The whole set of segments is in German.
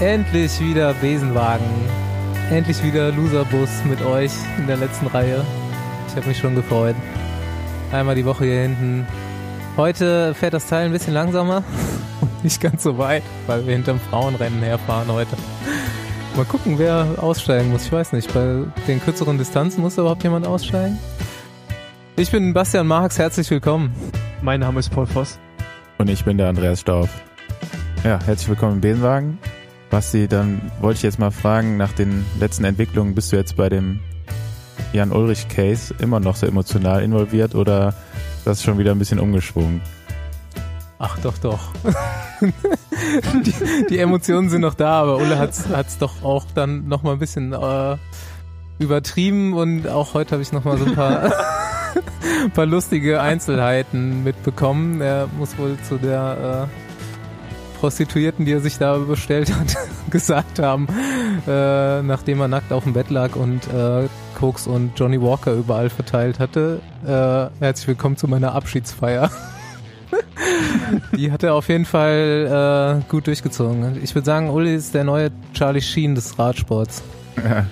Endlich wieder Besenwagen. Endlich wieder Loserbus mit euch in der letzten Reihe. Ich habe mich schon gefreut. Einmal die Woche hier hinten. Heute fährt das Teil ein bisschen langsamer und nicht ganz so weit, weil wir hinterm Frauenrennen herfahren heute. Mal gucken, wer aussteigen muss. Ich weiß nicht, bei den kürzeren Distanzen muss da überhaupt jemand aussteigen? Ich bin Bastian Marx, herzlich willkommen. Mein Name ist Paul Voss. Und ich bin der Andreas Stauf. Ja, herzlich willkommen im Besenwagen. Basti, dann wollte ich jetzt mal fragen, nach den letzten Entwicklungen, bist du jetzt bei dem Jan-Ulrich-Case immer noch so emotional involviert oder ist das schon wieder ein bisschen umgeschwungen? Ach doch, doch. die, die, Emotionen sind noch da, aber Ulle hat es doch auch dann noch mal ein bisschen äh, übertrieben und auch heute habe ich noch mal so ein paar, paar lustige Einzelheiten mitbekommen. Er muss wohl zu der äh, Prostituierten, die er sich da bestellt hat, gesagt haben, äh, nachdem er nackt auf dem Bett lag und äh, Koks und Johnny Walker überall verteilt hatte. Äh, herzlich willkommen zu meiner Abschiedsfeier. die hat er auf jeden Fall äh, gut durchgezogen. Ich würde sagen, Uli ist der neue Charlie Sheen des Radsports. Ja.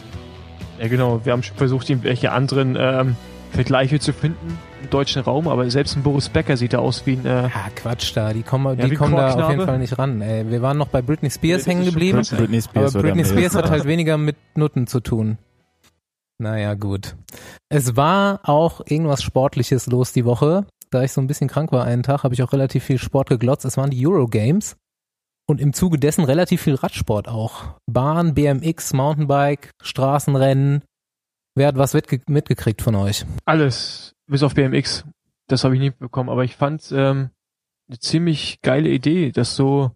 ja, genau. Wir haben schon versucht, irgendwelche anderen ähm, Vergleiche zu finden deutschen Raum, aber selbst ein Boris Becker sieht da aus wie ein. Äh, ja, Quatsch da, die kommen, ja, die kommen da auf jeden Fall nicht ran. Ey. Wir waren noch bei Britney Spears hängen geblieben, Britney Spears aber Britney Spears hat halt weniger mit Nutten zu tun. Naja, gut. Es war auch irgendwas Sportliches los die Woche. Da ich so ein bisschen krank war einen Tag, habe ich auch relativ viel Sport geglotzt. Es waren die Eurogames und im Zuge dessen relativ viel Radsport auch. Bahn, BMX, Mountainbike, Straßenrennen. Wer hat was mitgekriegt von euch? Alles bis auf BMX. Das habe ich nie bekommen, aber ich fand ähm, eine ziemlich geile Idee, das so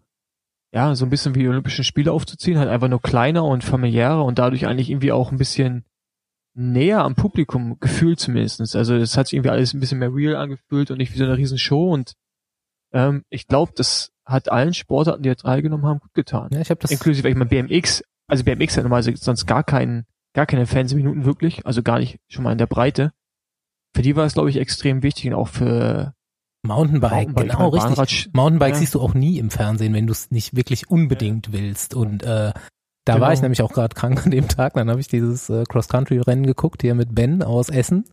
ja so ein bisschen wie die Olympischen Spiele aufzuziehen, halt einfach nur kleiner und familiärer und dadurch eigentlich irgendwie auch ein bisschen näher am Publikum gefühlt zumindestens. Also es hat sich irgendwie alles ein bisschen mehr real angefühlt und nicht wie so eine riesen Show und ähm, ich glaube, das hat allen Sportarten, die da teilgenommen haben, gut getan. Ja, ich habe das inklusive, ich meine BMX, also BMX hat normalerweise sonst gar keinen, gar keine Fernsehminuten wirklich, also gar nicht schon mal in der Breite für die war es, glaube ich, extrem wichtig und auch für Mountainbike, Mountainbike genau, richtig. Mountainbike ja. siehst du auch nie im Fernsehen, wenn du es nicht wirklich unbedingt ja. willst. Und äh, da genau. war ich nämlich auch gerade krank an dem Tag. Dann habe ich dieses äh, Cross-Country-Rennen geguckt, hier mit Ben aus Essen,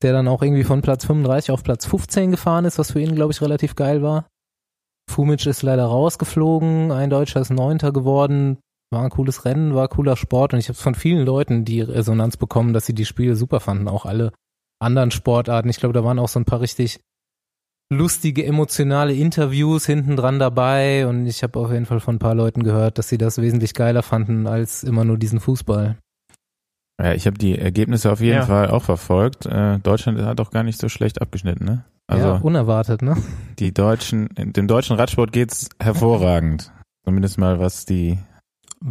der dann auch irgendwie von Platz 35 auf Platz 15 gefahren ist, was für ihn, glaube ich, relativ geil war. Fumic ist leider rausgeflogen, ein Deutscher ist Neunter geworden. War ein cooles Rennen, war cooler Sport und ich habe von vielen Leuten die Resonanz bekommen, dass sie die Spiele super fanden, auch alle anderen Sportarten. Ich glaube, da waren auch so ein paar richtig lustige, emotionale Interviews hinten dran dabei und ich habe auf jeden Fall von ein paar Leuten gehört, dass sie das wesentlich geiler fanden als immer nur diesen Fußball. Ja, ich habe die Ergebnisse auf jeden ja. Fall auch verfolgt. Äh, Deutschland hat auch gar nicht so schlecht abgeschnitten, ne? Also ja, unerwartet, ne? Die Deutschen, dem deutschen Radsport geht's hervorragend. Zumindest mal was die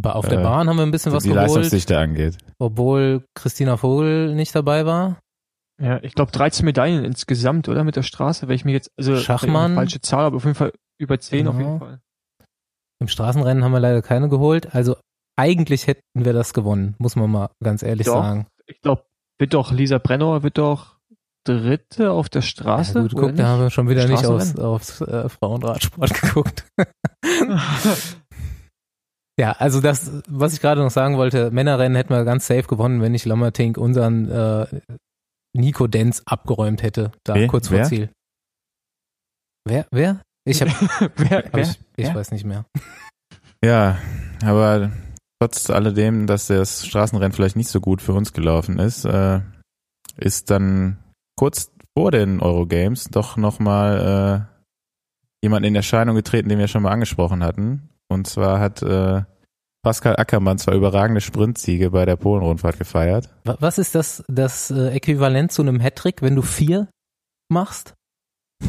auf der äh, Bahn haben wir ein bisschen was die geholt. Die Leistungsdichte angeht. Obwohl Christina Vogel nicht dabei war. Ja, ich glaube 13 Medaillen insgesamt, oder? Mit der Straße, wenn ich mir jetzt, also Schachmann. falsche Zahl, aber auf jeden Fall über 10 genau. auf jeden Fall. Im Straßenrennen haben wir leider keine geholt. Also eigentlich hätten wir das gewonnen, muss man mal ganz ehrlich doch, sagen. Ich glaube, wird doch Lisa Brennauer wird doch Dritte auf der Straße. Ja, gut, guck, da haben wir schon wieder nicht aufs, aufs äh, Frauenradsport geguckt. ja, also das, was ich gerade noch sagen wollte, Männerrennen hätten wir ganz safe gewonnen, wenn nicht Lammertink unseren äh, Nico Denz abgeräumt hätte, da wer? kurz vor wer? Ziel. Wer? Wer? Ich hab, wer, hab ich, ich wer? weiß nicht mehr. Ja, aber trotz alledem, dass das Straßenrennen vielleicht nicht so gut für uns gelaufen ist, äh, ist dann kurz vor den Eurogames doch nochmal äh, jemand in Erscheinung getreten, den wir schon mal angesprochen hatten. Und zwar hat äh, Pascal Ackermann zwei überragende Sprintsiege bei der Polenrundfahrt gefeiert. Was ist das, das äh, Äquivalent zu einem Hattrick, wenn du vier machst?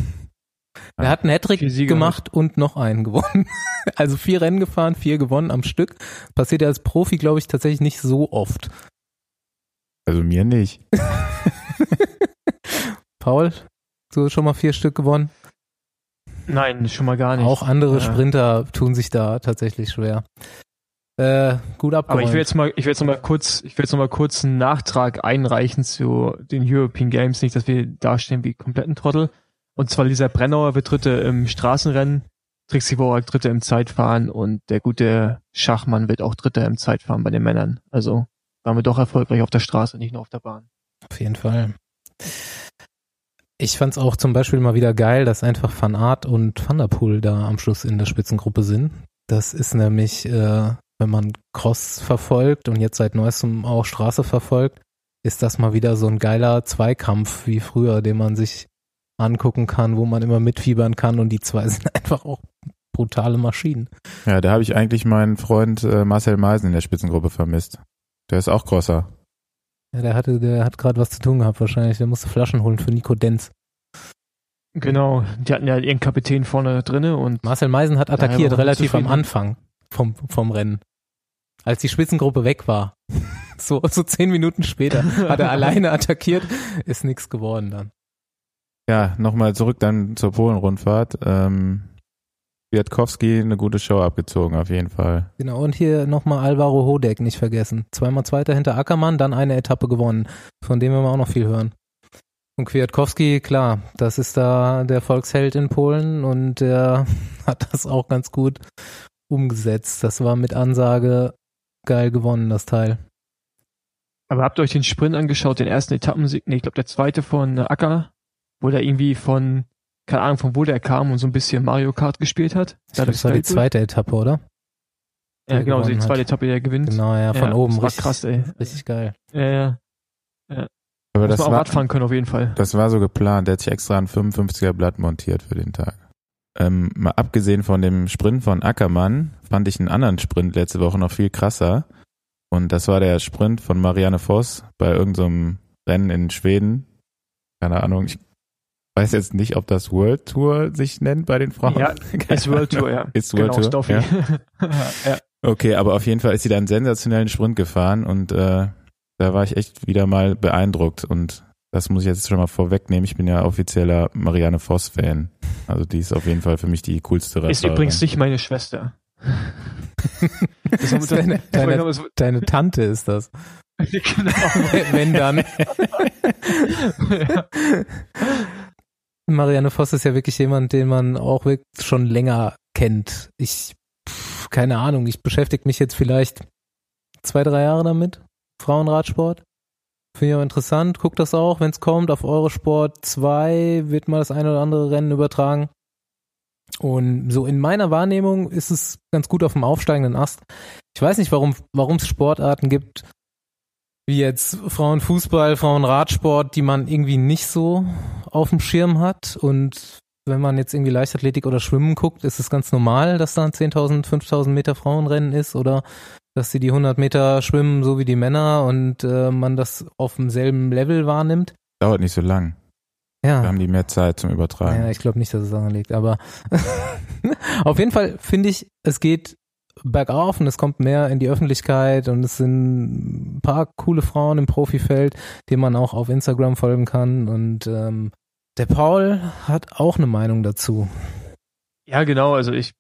Er hat einen Hattrick gemacht und noch einen gewonnen. Also vier Rennen gefahren, vier gewonnen am Stück. Passiert ja als Profi, glaube ich, tatsächlich nicht so oft. Also mir nicht. Paul, du hast schon mal vier Stück gewonnen? Nein, schon mal gar nicht. Auch andere Sprinter tun sich da tatsächlich schwer. Äh, gut abgeräumt. Aber ich will jetzt mal, ich will jetzt noch mal kurz, ich will jetzt noch mal kurz einen Nachtrag einreichen zu den European Games, nicht, dass wir dastehen wie kompletten Trottel. Und zwar Lisa Brennauer wird Dritte im Straßenrennen. Trixie Worak Dritter im Zeitfahren und der gute Schachmann wird auch Dritter im Zeitfahren bei den Männern. Also waren wir doch erfolgreich auf der Straße, nicht nur auf der Bahn. Auf jeden Fall. Ich fand es auch zum Beispiel mal wieder geil, dass einfach Van Art und Van der Poel da am Schluss in der Spitzengruppe sind. Das ist nämlich, äh, wenn man Cross verfolgt und jetzt seit neuestem auch Straße verfolgt, ist das mal wieder so ein geiler Zweikampf wie früher, den man sich angucken kann, wo man immer mitfiebern kann und die zwei sind einfach auch brutale Maschinen. Ja, da habe ich eigentlich meinen Freund äh, Marcel Meisen in der Spitzengruppe vermisst. Der ist auch Crosser. Ja, der hatte, der hat gerade was zu tun gehabt wahrscheinlich. Der musste Flaschen holen für Nico Denz. Genau, die hatten ja ihren Kapitän vorne drinne und Marcel Meisen hat attackiert relativ am Anfang vom, vom Rennen. Als die Spitzengruppe weg war. so, so zehn Minuten später hat er alleine attackiert, ist nichts geworden dann. Ja, nochmal zurück dann zur Polen-Rundfahrt. Ähm, Kwiatkowski eine gute Show abgezogen, auf jeden Fall. Genau, und hier nochmal Alvaro Hodek nicht vergessen. Zweimal Zweiter hinter Ackermann, dann eine Etappe gewonnen, von dem wir auch noch viel hören. Und Kwiatkowski, klar, das ist da der Volksheld in Polen und der hat das auch ganz gut umgesetzt. Das war mit Ansage geil gewonnen, das Teil. Aber habt ihr euch den Sprint angeschaut, den ersten Etappensieg? Nee, ich glaube der zweite von Acker, wo der irgendwie von, keine Ahnung, von wo der kam und so ein bisschen Mario Kart gespielt hat. Das, das war die zweite Etappe, oder? Ja, genau, die zweite hat. Etappe, der gewinnt. Genau, ja, von ja, oben. Das war richtig, krass, ey. Richtig geil. Ja, ja. ja. Aber Muss das man war, Radfahren können auf jeden Fall. Das war so geplant. Der hat sich extra ein 55er Blatt montiert für den Tag. Ähm, mal abgesehen von dem Sprint von Ackermann fand ich einen anderen Sprint letzte Woche noch viel krasser. Und das war der Sprint von Marianne Voss bei irgendeinem so Rennen in Schweden. Keine Ahnung, ich weiß jetzt nicht, ob das World Tour sich nennt bei den Frauen. Ja, ist World Tour, ja. Ist World genau, Tour. Ja. ja. Okay, aber auf jeden Fall ist sie da einen sensationellen Sprint gefahren und äh, da war ich echt wieder mal beeindruckt und das muss ich jetzt schon mal vorwegnehmen. Ich bin ja offizieller Marianne Voss-Fan. Also die ist auf jeden Fall für mich die coolste Radfahrerin. Ist übrigens nicht meine Schwester. das ist deine, deine, deine, Tante ist das. genau. Wenn dann. ja. Marianne Voss ist ja wirklich jemand, den man auch wirklich schon länger kennt. Ich, keine Ahnung, ich beschäftige mich jetzt vielleicht zwei, drei Jahre damit. Frauenradsport. Finde ich auch interessant. Guckt das auch, wenn es kommt. Auf Eurosport 2 wird mal das eine oder andere Rennen übertragen. Und so in meiner Wahrnehmung ist es ganz gut auf dem aufsteigenden Ast. Ich weiß nicht, warum es Sportarten gibt, wie jetzt Frauenfußball, Frauenradsport, die man irgendwie nicht so auf dem Schirm hat. Und wenn man jetzt irgendwie Leichtathletik oder Schwimmen guckt, ist es ganz normal, dass da ein 10.000, 5.000 Meter Frauenrennen ist oder dass sie die 100 Meter schwimmen, so wie die Männer und äh, man das auf demselben Level wahrnimmt. Dauert nicht so lang. Ja. Da haben die mehr Zeit zum Übertragen. Ja, ich glaube nicht, dass es daran liegt, aber auf jeden Fall finde ich, es geht bergauf und es kommt mehr in die Öffentlichkeit und es sind ein paar coole Frauen im Profifeld, denen man auch auf Instagram folgen kann und ähm, der Paul hat auch eine Meinung dazu. Ja, genau, also ich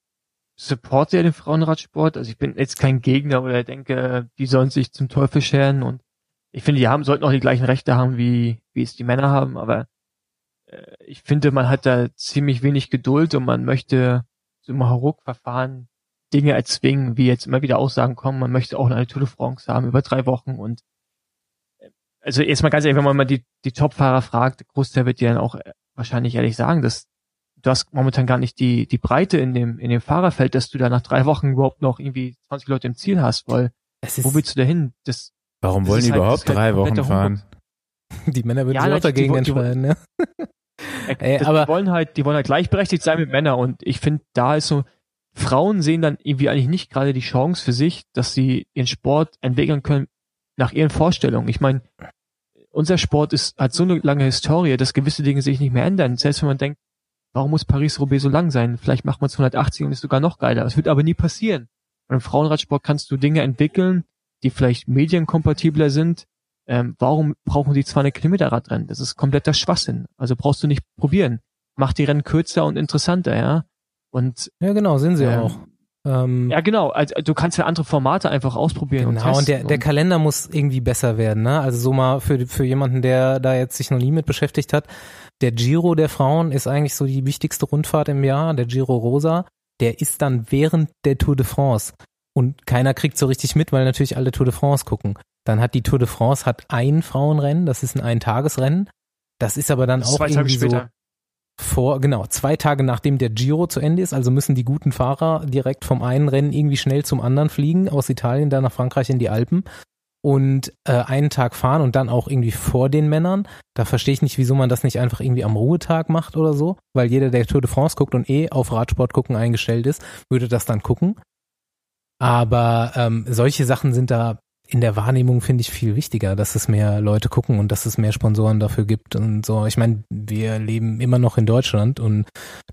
supporte ja den Frauenradsport. Also ich bin jetzt kein Gegner oder denke, die sollen sich zum Teufel scheren. Und ich finde, die haben, sollten auch die gleichen Rechte haben, wie, wie es die Männer haben, aber äh, ich finde, man hat da ziemlich wenig Geduld und man möchte so im Hauruck-Verfahren Dinge erzwingen, wie jetzt immer wieder Aussagen kommen, man möchte auch eine Tour de France haben über drei Wochen. Und äh, also erstmal ganz ehrlich, wenn man mal die, die Top-Fahrer fragt, Großteil wird dir dann auch äh, wahrscheinlich ehrlich sagen, dass du hast momentan gar nicht die, die Breite in dem, in dem Fahrerfeld, dass du da nach drei Wochen überhaupt noch irgendwie 20 Leute im Ziel hast, weil wo willst du da hin? Das, Warum wollen die halt, überhaupt halt drei Wochen fahren? Die Männer würden ja, sich auch dagegen die, entscheiden, ja. Ey, aber die wollen halt, die wollen halt gleichberechtigt sein mit Männern und ich finde, da ist so, Frauen sehen dann irgendwie eigentlich nicht gerade die Chance für sich, dass sie ihren Sport entwickeln können nach ihren Vorstellungen. Ich meine, unser Sport ist, hat so eine lange Historie, dass gewisse Dinge sich nicht mehr ändern. Selbst wenn man denkt, Warum muss Paris-Roubaix so lang sein? Vielleicht macht man es 180 und ist sogar noch geiler. Das wird aber nie passieren. Und im Frauenradsport kannst du Dinge entwickeln, die vielleicht medienkompatibler sind. Ähm, warum brauchen die zwar eine Kilometerradrennen? Das ist kompletter Schwachsinn. Also brauchst du nicht probieren. Mach die Rennen kürzer und interessanter, ja. Und ja, genau, sind sie ähm, auch. Ähm, ja, genau. Also, du kannst ja andere Formate einfach ausprobieren. Genau, und, und der, der Kalender muss irgendwie besser werden, ne? Also so mal für, für jemanden, der da jetzt sich noch nie mit beschäftigt hat. Der Giro der Frauen ist eigentlich so die wichtigste Rundfahrt im Jahr, der Giro Rosa. der ist dann während der Tour de France und keiner kriegt so richtig mit, weil natürlich alle Tour de France gucken. Dann hat die Tour de France hat ein Frauenrennen, das ist ein Eintagesrennen. Das ist aber dann auch später. so vor, genau, zwei Tage nachdem der Giro zu Ende ist. Also müssen die guten Fahrer direkt vom einen Rennen irgendwie schnell zum anderen fliegen, aus Italien dann nach Frankreich in die Alpen und äh, einen Tag fahren und dann auch irgendwie vor den Männern. Da verstehe ich nicht, wieso man das nicht einfach irgendwie am Ruhetag macht oder so, weil jeder, der Tour de France guckt und eh auf Radsport gucken eingestellt ist, würde das dann gucken. Aber ähm, solche Sachen sind da in der Wahrnehmung finde ich viel wichtiger, dass es mehr Leute gucken und dass es mehr Sponsoren dafür gibt und so. Ich meine, wir leben immer noch in Deutschland und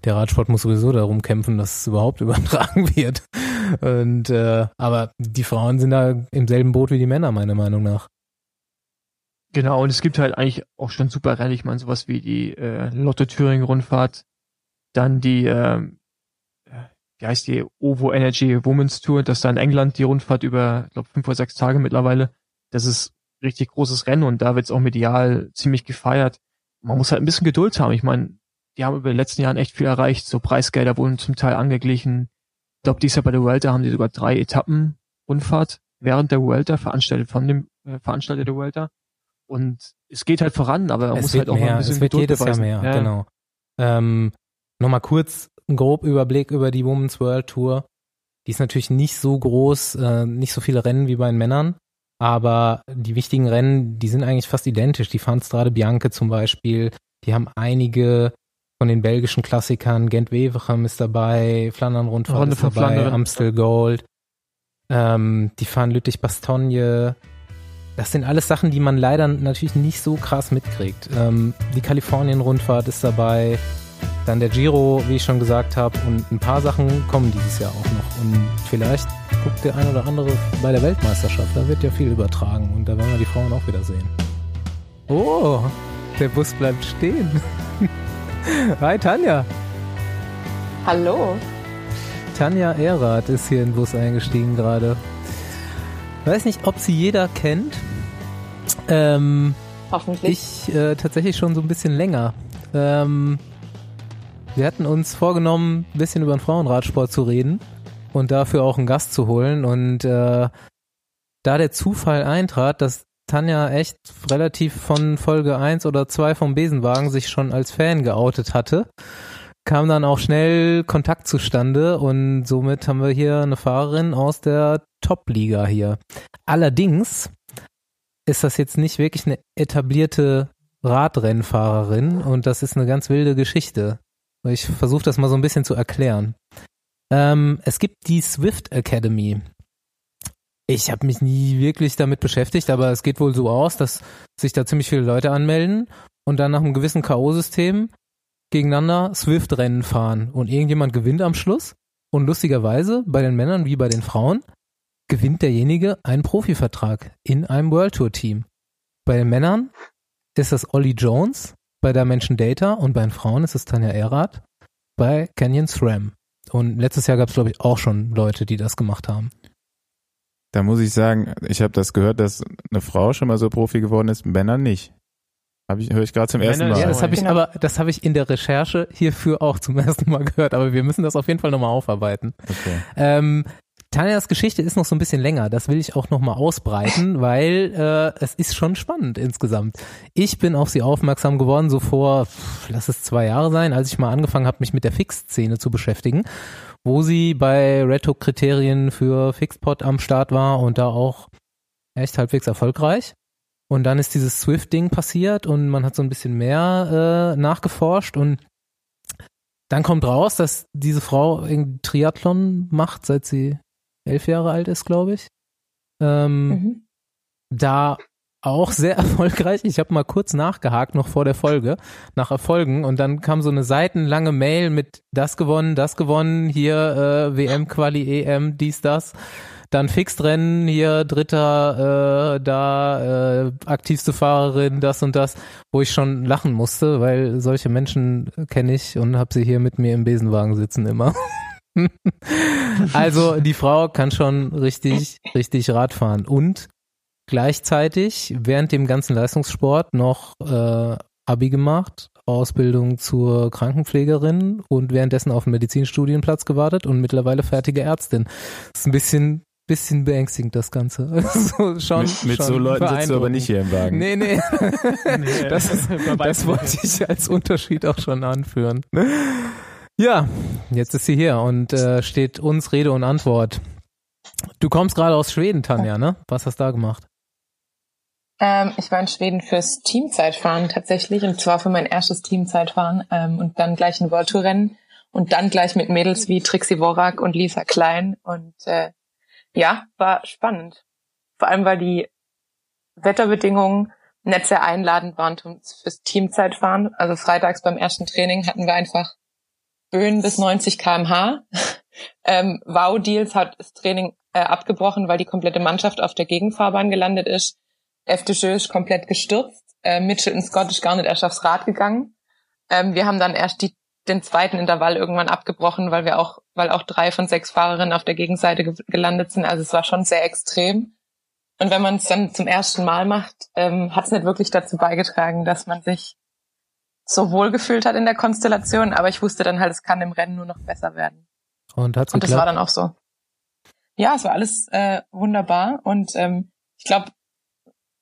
der Radsport muss sowieso darum kämpfen, dass es überhaupt übertragen wird. Und äh, aber die Frauen sind da im selben Boot wie die Männer, meiner Meinung nach. Genau, und es gibt halt eigentlich auch schon super Rennen, ich meine, sowas wie die äh, Lotto Thüringen Rundfahrt, dann die äh, wie heißt die, OVO Energy Women's Tour, das da in England die Rundfahrt über, ich glaube, fünf oder sechs Tage mittlerweile. Das ist richtig großes Rennen und da wird's auch medial ziemlich gefeiert. Man muss halt ein bisschen Geduld haben. Ich meine, die haben über die letzten Jahren echt viel erreicht. So Preisgelder wurden zum Teil angeglichen. Ich glaube, dieses Jahr bei der Vuelta haben die sogar drei Etappen Rundfahrt während der Vuelta veranstaltet von dem äh, Veranstalter der Vuelta. Und es geht halt voran, aber man es muss halt auch mehr, ein bisschen Es wird Geduld jedes beweisen. Jahr mehr, Ja. genau. Ähm, Nochmal kurz ein grob Überblick über die Women's World Tour. Die ist natürlich nicht so groß, äh, nicht so viele Rennen wie bei den Männern, aber die wichtigen Rennen, die sind eigentlich fast identisch. Die fahren Strade Bianche zum Beispiel, die haben einige von den belgischen Klassikern, Gent-Wevelgem ist dabei, Flandern-Rundfahrt Runde ist dabei, Flandern. Amstel Gold, ähm, die fahren Lüttich-Bastogne. Das sind alles Sachen, die man leider natürlich nicht so krass mitkriegt. Ähm, die Kalifornien-Rundfahrt ist dabei, dann der Giro, wie ich schon gesagt habe, und ein paar Sachen kommen dieses Jahr auch noch. Und vielleicht guckt der ein oder andere bei der Weltmeisterschaft, da wird ja viel übertragen und da werden wir die Frauen auch wieder sehen. Oh, der Bus bleibt stehen. Hi Tanja. Hallo. Tanja Erath ist hier in den Bus eingestiegen gerade. Weiß nicht, ob sie jeder kennt. Ähm, Hoffentlich. ich äh, tatsächlich schon so ein bisschen länger. Ähm, wir hatten uns vorgenommen, ein bisschen über den Frauenradsport zu reden und dafür auch einen Gast zu holen. Und äh, da der Zufall eintrat, dass Tanja echt relativ von Folge 1 oder 2 vom Besenwagen sich schon als Fan geoutet hatte, kam dann auch schnell Kontakt zustande und somit haben wir hier eine Fahrerin aus der Top-Liga hier. Allerdings ist das jetzt nicht wirklich eine etablierte Radrennfahrerin und das ist eine ganz wilde Geschichte. Ich versuche das mal so ein bisschen zu erklären. Ähm, es gibt die Swift Academy. Ich habe mich nie wirklich damit beschäftigt, aber es geht wohl so aus, dass sich da ziemlich viele Leute anmelden und dann nach einem gewissen K.O.-System gegeneinander Swift-Rennen fahren und irgendjemand gewinnt am Schluss und lustigerweise bei den Männern wie bei den Frauen gewinnt derjenige einen Profivertrag in einem World Tour Team. Bei den Männern ist das Ollie Jones bei Dimension Data und bei den Frauen ist es Tanja Erath bei Canyon SRAM. Und letztes Jahr gab es, glaube ich, auch schon Leute, die das gemacht haben. Da muss ich sagen, ich habe das gehört, dass eine Frau schon mal so Profi geworden ist, Männer nicht. Hab ich, höre ich gerade zum Männer ersten ist Mal. Ja, das habe ich Genau. aber, das habe ich in der Recherche hierfür auch zum ersten Mal gehört, aber wir müssen das auf jeden Fall nochmal aufarbeiten. Okay. Ähm, Tanjas Geschichte ist noch so ein bisschen länger. Das will ich auch nochmal ausbreiten, weil äh, es ist schon spannend insgesamt. Ich bin auf sie aufmerksam geworden, so vor, pff, lass es zwei Jahre sein, als ich mal angefangen habe, mich mit der Fix-Szene zu beschäftigen, wo sie bei Reto-Kriterien für Fixpot am Start war und da auch echt halbwegs erfolgreich. Und dann ist dieses Swift-Ding passiert und man hat so ein bisschen mehr äh, nachgeforscht und dann kommt raus, dass diese Frau irgendwie Triathlon macht, seit sie elf Jahre alt ist, glaube ich. Ähm, Mhm. Da auch sehr erfolgreich. Ich habe mal kurz nachgehakt, noch vor der Folge, nach Erfolgen. Und dann kam so eine seitenlange Mail mit das gewonnen, das gewonnen, hier äh, WM, Quali, EM, dies, das. Dann Fixrennen, hier Dritter, äh, da äh, aktivste Fahrerin, das und das, wo ich schon lachen musste, weil solche Menschen kenne ich und habe sie hier mit mir im Besenwagen sitzen immer. also die Frau kann schon richtig, richtig Rad fahren und gleichzeitig während dem ganzen Leistungssport noch äh, Abi gemacht Fachausbildung zur Krankenpflegerin und währenddessen auf einen Medizinstudienplatz gewartet und mittlerweile fertige Ärztin. Das ist ein bisschen bisschen beängstigend, das Ganze. Also schon, mit, mit schon so Leuten sitzt du aber nicht hier im Wagen. Nee, nee. nee das, ist, das wollte ich als Unterschied auch schon anführen. Ja, jetzt ist sie hier und äh, steht uns Rede und Antwort. Du kommst gerade aus Schweden, Tanja, ne? Was hast du da gemacht? Ähm, ich war in Schweden fürs Teamzeitfahren tatsächlich und zwar für mein erstes Teamzeitfahren ähm, und dann gleich ein World Tour Rennen und dann gleich mit Mädels wie Trixie Worak und Lisa Klein und äh, ja, war spannend. Vor allem, weil die Wetterbedingungen nicht sehr einladend waren fürs Teamzeitfahren. Also freitags beim ersten Training hatten wir einfach Böen bis 90 kmh. ähm, wow Deals hat das Training äh, abgebrochen, weil die komplette Mannschaft auf der Gegenfahrbahn gelandet ist. FDJ ist komplett gestürzt. Äh, Mitchell und Scott ist gar nicht erst aufs Rad gegangen. Ähm, wir haben dann erst die, den zweiten Intervall irgendwann abgebrochen, weil wir auch, weil auch drei von sechs Fahrerinnen auf der Gegenseite ge gelandet sind. Also es war schon sehr extrem. Und wenn man es dann zum ersten Mal macht, ähm, hat es nicht wirklich dazu beigetragen, dass man sich so wohl gefühlt hat in der Konstellation. Aber ich wusste dann halt, es kann im Rennen nur noch besser werden. Und, hat's und das war dann auch so. Ja, es war alles äh, wunderbar. Und ähm, ich glaube,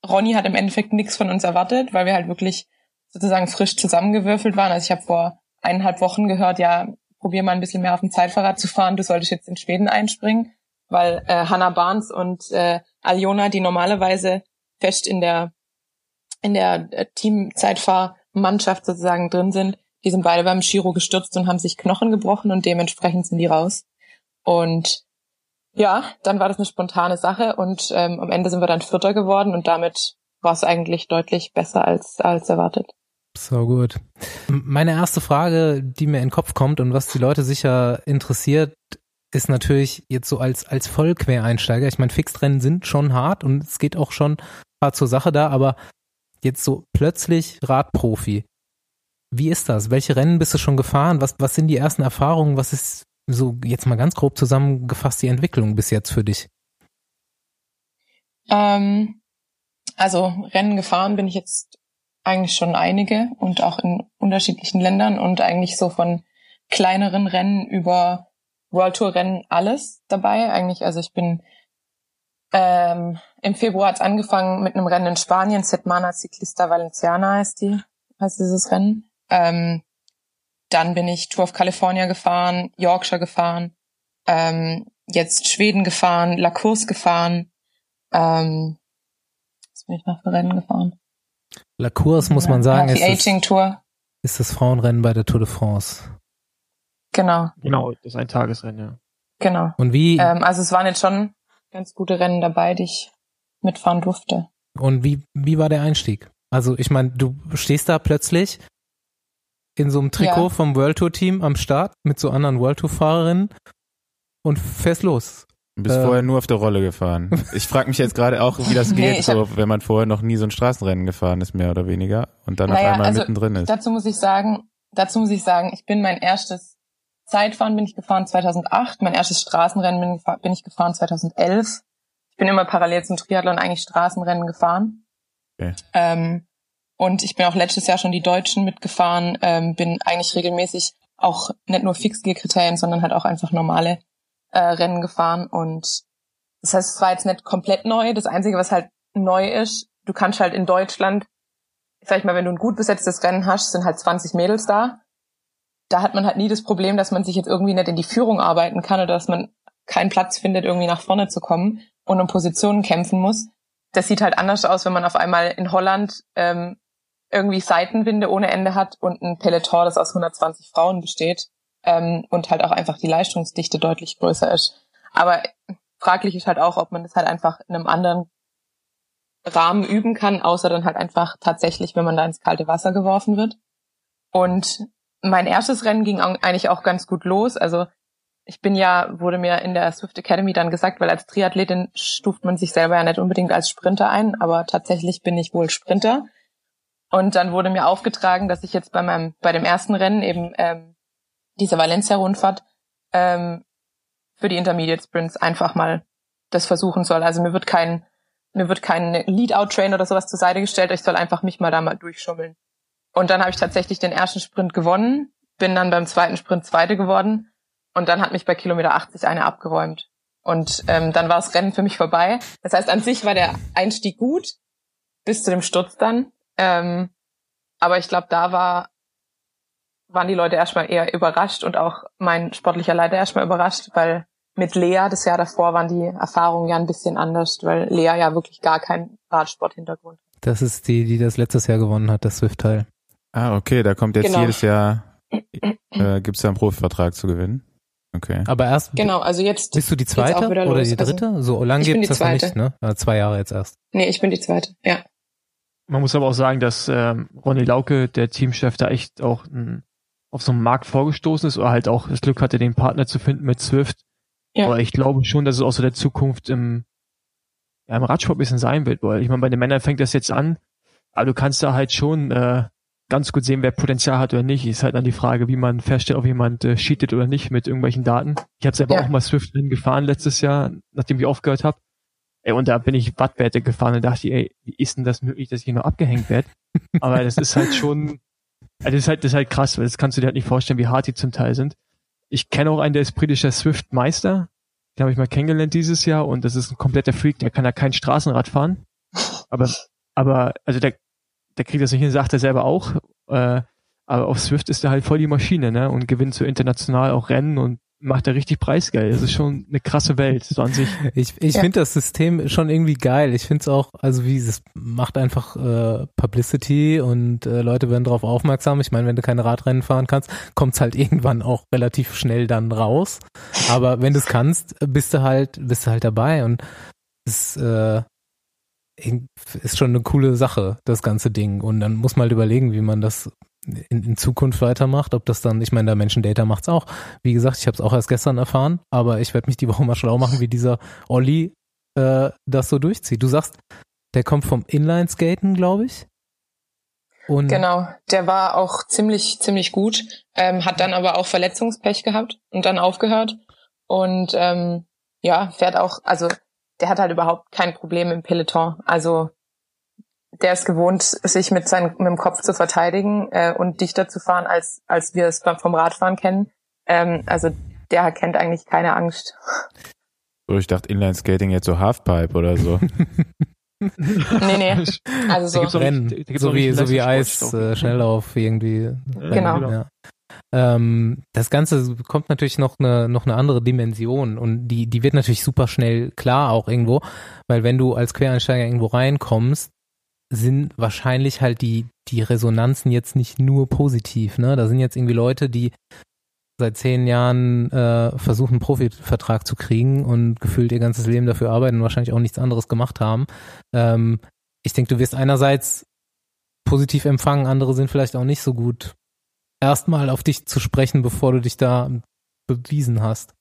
Ronny hat im Endeffekt nichts von uns erwartet, weil wir halt wirklich sozusagen frisch zusammengewürfelt waren. Also ich habe vor eineinhalb Wochen gehört, ja, probier mal ein bisschen mehr auf dem Zeitfahrrad zu fahren, du solltest jetzt in Schweden einspringen, weil äh, Hannah Barnes und äh, Aljona, die normalerweise fest in der in der äh, Teamzeitfahrmannschaft sozusagen drin sind, die sind beide beim Giro gestürzt und haben sich Knochen gebrochen und dementsprechend sind die raus. Und ja, dann war das eine spontane Sache und ähm, am Ende sind wir dann Vierter geworden und damit war es eigentlich deutlich besser als, als erwartet. So gut. Meine erste Frage, die mir in den Kopf kommt und was die Leute sicher interessiert, ist natürlich jetzt so als, als Vollquereinsteiger. Ich meine, Fixrennen sind schon hart und es geht auch schon hart zur Sache da, aber jetzt so plötzlich Radprofi. Wie ist das? Welche Rennen bist du schon gefahren? Was, was sind die ersten Erfahrungen? Was ist so jetzt mal ganz grob zusammengefasst die Entwicklung bis jetzt für dich? Ähm, also Rennen gefahren bin ich jetzt eigentlich schon einige und auch in unterschiedlichen Ländern und eigentlich so von kleineren Rennen über World Tour Rennen alles dabei. Eigentlich, also ich bin ähm, im Februar hat's angefangen mit einem Rennen in Spanien, Setmana Ciclista Valenciana heißt die, heißt dieses Rennen. Ähm, dann bin ich Tour of California gefahren, Yorkshire gefahren, ähm, jetzt Schweden gefahren, La Course gefahren. Ähm, was bin ich noch für Rennen gefahren? La Course muss man sagen, ja, die ist, Aging das, Tour. ist das Frauenrennen bei der Tour de France. Genau. Genau, das ist ein Tagesrennen, ja. Genau. Und wie? Ähm, also es waren jetzt schon ganz gute Rennen dabei, die ich mitfahren durfte. Und wie, wie war der Einstieg? Also ich meine, du stehst da plötzlich in so einem Trikot ja. vom World Tour Team am Start mit so anderen World Tour Fahrerinnen und fährst los. Du bist äh, vorher nur auf der Rolle gefahren. Ich frage mich jetzt gerade auch, wie das geht, nee, so, hab, wenn man vorher noch nie so ein Straßenrennen gefahren ist, mehr oder weniger, und dann naja, auf einmal also mittendrin ist. Dazu muss ich sagen, dazu muss ich sagen, ich bin mein erstes Zeitfahren bin ich gefahren 2008, mein erstes Straßenrennen bin, ich gefahren 2011. Ich bin immer parallel zum Triathlon eigentlich Straßenrennen gefahren. Okay. Ähm, und ich bin auch letztes Jahr schon die Deutschen mitgefahren, ähm, bin eigentlich regelmäßig auch nicht nur Fixgear-Kriterien, sondern halt auch einfach normale äh, Rennen gefahren. Und das heißt, es war jetzt nicht komplett neu. Das Einzige, was halt neu ist, du kannst halt in Deutschland, sag ich mal, wenn du ein gut besetztes Rennen hast, sind halt 20 Mädels da. Da hat man halt nie das Problem, dass man sich jetzt irgendwie nicht in die Führung arbeiten kann oder dass man keinen Platz findet, irgendwie nach vorne zu kommen und um Positionen kämpfen muss. Das sieht halt anders aus, wenn man auf einmal in Holland ähm, irgendwie Seitenwinde ohne Ende hat und ein Peloton, das aus 120 Frauen besteht ähm, und halt auch einfach die Leistungsdichte deutlich größer ist. Aber fraglich ist halt auch, ob man das halt einfach in einem anderen Rahmen üben kann, außer dann halt einfach tatsächlich, wenn man da ins kalte Wasser geworfen wird. Und mein erstes Rennen ging eigentlich auch ganz gut los. Also ich bin ja, wurde mir in der Swift Academy dann gesagt, weil als Triathletin stuft man sich selber ja nicht unbedingt als Sprinter ein, aber tatsächlich bin ich wohl Sprinter. Und dann wurde mir aufgetragen, dass ich jetzt bei meinem, bei dem ersten Rennen eben ähm, diese Valencia-Rundfahrt ähm, für die Intermediate Sprints einfach mal das versuchen soll. Also mir wird kein, mir wird kein Lead-Out-Train oder sowas zur Seite gestellt. Ich soll einfach mich mal da mal durchschummeln. Und dann habe ich tatsächlich den ersten Sprint gewonnen, bin dann beim zweiten Sprint Zweite geworden und dann hat mich bei Kilometer 80 eine abgeräumt. Und ähm, dann war das Rennen für mich vorbei. Das heißt, an sich war der Einstieg gut, bis zu dem Sturz dann. Ähm, aber ich glaube, da war, waren die Leute erstmal eher überrascht und auch mein sportlicher Leiter erstmal überrascht, weil mit Lea das Jahr davor waren die Erfahrungen ja ein bisschen anders, weil Lea ja wirklich gar keinen Radsport-Hintergrund hat. Das ist die, die das letztes Jahr gewonnen hat, das Swift-Teil. Ah, okay, da kommt jetzt genau. jedes Jahr, äh, gibt es da einen Profivertrag zu gewinnen. Okay. Aber erst. Genau, also jetzt. Bist du die zweite oder los. die dritte? Also, so lange gibt es das nicht, ne? Also zwei Jahre jetzt erst. Nee, ich bin die zweite, ja. Man muss aber auch sagen, dass ähm, Ronny Lauke, der Teamchef, da echt auch m, auf so einem Markt vorgestoßen ist oder halt auch das Glück hatte, den Partner zu finden mit Swift. Ja. Aber ich glaube schon, dass es auch so der Zukunft im, ja, im Radsport ein bisschen sein wird, weil ich meine, bei den Männern fängt das jetzt an, aber du kannst da halt schon äh, ganz gut sehen, wer Potenzial hat oder nicht. Ist halt dann die Frage, wie man feststellt, ob jemand äh, cheatet oder nicht mit irgendwelchen Daten. Ich habe selber ja. auch mal Swift gefahren letztes Jahr, nachdem ich aufgehört habe. Ey, und da bin ich Wattwerte gefahren und dachte, ey, wie ist denn das möglich, dass ich hier noch abgehängt werde? Aber das ist halt schon, also das ist halt, das ist halt krass, weil das kannst du dir halt nicht vorstellen, wie hart die zum Teil sind. Ich kenne auch einen, der ist britischer Swift-Meister. Den habe ich mal kennengelernt dieses Jahr und das ist ein kompletter Freak, der kann ja kein Straßenrad fahren. Aber, aber, also der, der kriegt das nicht hin, sagt er selber auch. Äh, aber auf Swift ist er halt voll die Maschine, ne? Und gewinnt so international auch Rennen und macht er richtig preisgeil. Das ist schon eine krasse Welt, so an sich. Ich, ich ja. finde das System schon irgendwie geil. Ich finde es auch, also wie es macht einfach äh, Publicity und äh, Leute werden darauf aufmerksam. Ich meine, wenn du keine Radrennen fahren kannst, kommt's halt irgendwann auch relativ schnell dann raus. Aber wenn du es kannst, bist du halt, bist du halt dabei und es äh, ist schon eine coole Sache, das ganze Ding. Und dann muss man halt überlegen, wie man das in, in Zukunft weitermacht, ob das dann, ich meine, der Menschen Data macht's auch. Wie gesagt, ich habe es auch erst gestern erfahren, aber ich werde mich die Woche mal schlau machen, wie dieser Olli äh, das so durchzieht. Du sagst, der kommt vom Inline-Skaten, glaube ich. Und genau, der war auch ziemlich, ziemlich gut, ähm, hat dann aber auch Verletzungspech gehabt und dann aufgehört. Und ähm, ja, fährt auch, also der hat halt überhaupt kein Problem im Peloton. Also der ist gewohnt, sich mit seinem mit dem Kopf zu verteidigen äh, und dichter zu fahren, als als wir es vom Radfahren kennen. Ähm, also der kennt eigentlich keine Angst. So, ich dachte Inline Skating jetzt so Halfpipe oder so. nee, nee. Also so Rennen, so wie so wie Eis äh, Schnelllauf irgendwie. Genau. Ja. Ähm, das Ganze bekommt natürlich noch eine, noch eine andere Dimension und die, die wird natürlich super schnell klar auch irgendwo, weil wenn du als Quereinsteiger irgendwo reinkommst, sind wahrscheinlich halt die, die Resonanzen jetzt nicht nur positiv, ne? Da sind jetzt irgendwie Leute, die seit zehn Jahren äh, versuchen, einen Profivertrag zu kriegen und gefühlt ihr ganzes Leben dafür arbeiten und wahrscheinlich auch nichts anderes gemacht haben. Ähm, ich denke, du wirst einerseits positiv empfangen, andere sind vielleicht auch nicht so gut erstmal auf dich zu sprechen, bevor du dich da bewiesen hast?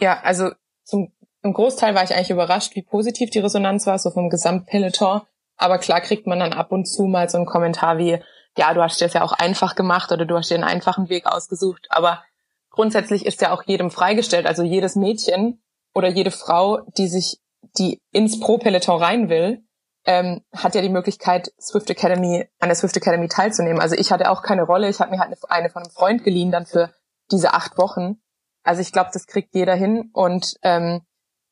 Ja, also zum im Großteil war ich eigentlich überrascht, wie positiv die Resonanz war, so vom Gesamtpeloton. Aber klar kriegt man dann ab und zu mal so einen Kommentar wie, ja, du hast dir das ja auch einfach gemacht oder du hast dir einen einfachen Weg ausgesucht. Aber grundsätzlich ist ja auch jedem freigestellt. Also jedes Mädchen oder jede Frau, die sich, die ins Pro-Peloton rein will, ähm, hat ja die Möglichkeit, Swift Academy, an der Swift Academy teilzunehmen. Also ich hatte auch keine Rolle. Ich habe mir halt eine, eine von einem Freund geliehen dann für diese acht Wochen. Also ich glaube, das kriegt jeder hin und ähm,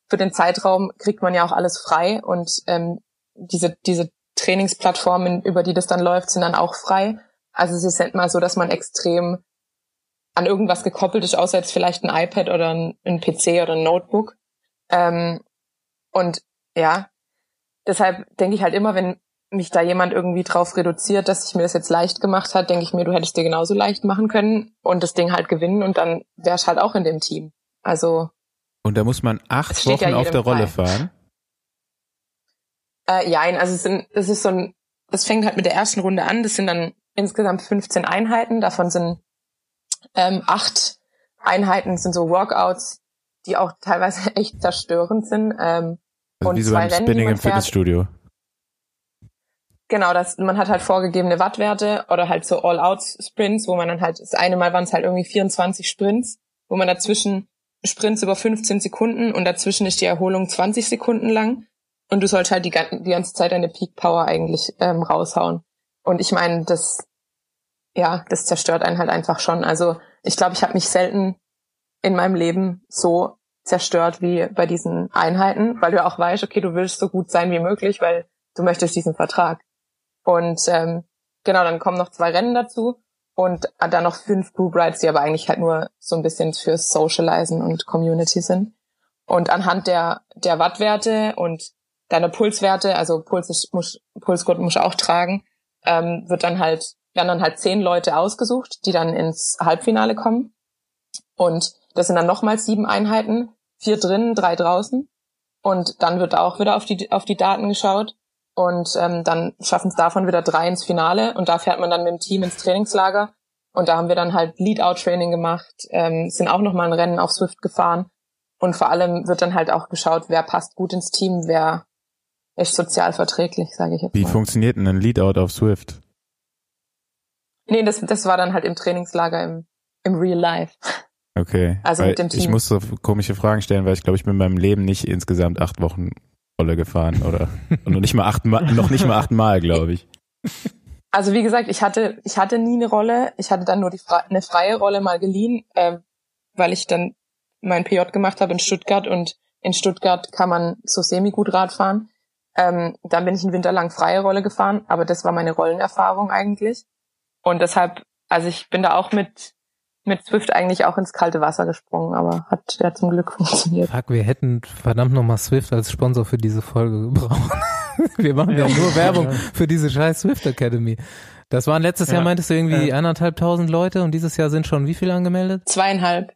für den Zeitraum kriegt man ja auch alles frei und ähm, diese diese Trainingsplattformen, über die das dann läuft, sind dann auch frei. Also es ist nicht mal so, dass man extrem an irgendwas gekoppelt ist, außer jetzt vielleicht ein iPad oder ein, ein PC oder ein Notebook. Ähm, und ja, deshalb denke ich halt immer, wenn mich da jemand irgendwie drauf reduziert, dass ich mir das jetzt leicht gemacht hat, denke ich mir, du hättest dir genauso leicht machen können und das Ding halt gewinnen und dann wärst halt auch in dem Team. Also. Und da muss man acht Wochen ja auf der Rolle fahren? Äh, ja, also es, sind, es ist so ein, es fängt halt mit der ersten Runde an. Das sind dann insgesamt 15 Einheiten. Davon sind ähm, acht Einheiten sind so Workouts, die auch teilweise echt zerstörend sind. Ähm, also und wie so beim Rennen, Spinning im Fitnessstudio. Genau, das, man hat halt vorgegebene Wattwerte oder halt so All-Out-Sprints, wo man dann halt, das eine Mal waren es halt irgendwie 24 Sprints, wo man dazwischen Sprints über 15 Sekunden und dazwischen ist die Erholung 20 Sekunden lang und du sollst halt die, die ganze Zeit deine Peak Power eigentlich ähm, raushauen. Und ich meine, das, ja, das zerstört einen halt einfach schon. Also ich glaube, ich habe mich selten in meinem Leben so zerstört wie bei diesen Einheiten, weil du auch weißt, okay, du willst so gut sein wie möglich, weil du möchtest diesen Vertrag. Und ähm, genau, dann kommen noch zwei Rennen dazu und dann noch fünf Group Rides, die aber eigentlich halt nur so ein bisschen fürs Socializen und Community sind. Und anhand der, der Wattwerte und deiner Pulswerte, also Puls ist, muss, Pulsgurt muss auch tragen, ähm, wird dann halt, werden dann halt zehn Leute ausgesucht, die dann ins Halbfinale kommen. Und das sind dann nochmal sieben Einheiten, vier drinnen, drei draußen. Und dann wird auch wieder auf die, auf die Daten geschaut. Und ähm, dann schaffen es davon wieder drei ins Finale. Und da fährt man dann mit dem Team ins Trainingslager. Und da haben wir dann halt Lead-Out-Training gemacht, ähm, sind auch nochmal ein Rennen auf Swift gefahren. Und vor allem wird dann halt auch geschaut, wer passt gut ins Team, wer ist sozial verträglich, sage ich jetzt Wie mal. funktioniert denn ein Lead-Out auf Swift? Nee, das, das war dann halt im Trainingslager im, im Real Life. Okay. Also mit dem Team. Ich muss so komische Fragen stellen, weil ich glaube, ich bin in meinem Leben nicht insgesamt acht Wochen Rolle gefahren oder und noch nicht mal acht Mal, noch nicht mal achtmal, glaube ich. Also wie gesagt, ich hatte, ich hatte nie eine Rolle. Ich hatte dann nur die eine freie Rolle mal geliehen, äh, weil ich dann mein PJ gemacht habe in Stuttgart und in Stuttgart kann man so semi gut Rad fahren. Ähm, dann bin ich einen Winter lang freie Rolle gefahren, aber das war meine Rollenerfahrung eigentlich. Und deshalb, also ich bin da auch mit mit Swift eigentlich auch ins kalte Wasser gesprungen, aber hat ja zum Glück funktioniert. Fuck, wir hätten verdammt nochmal Swift als Sponsor für diese Folge gebraucht. wir machen ja, ja nur Werbung ja. für diese scheiß Swift Academy. Das waren letztes ja. Jahr, meintest du, irgendwie anderthalbtausend Leute und dieses Jahr sind schon wie viele angemeldet? Zweieinhalb.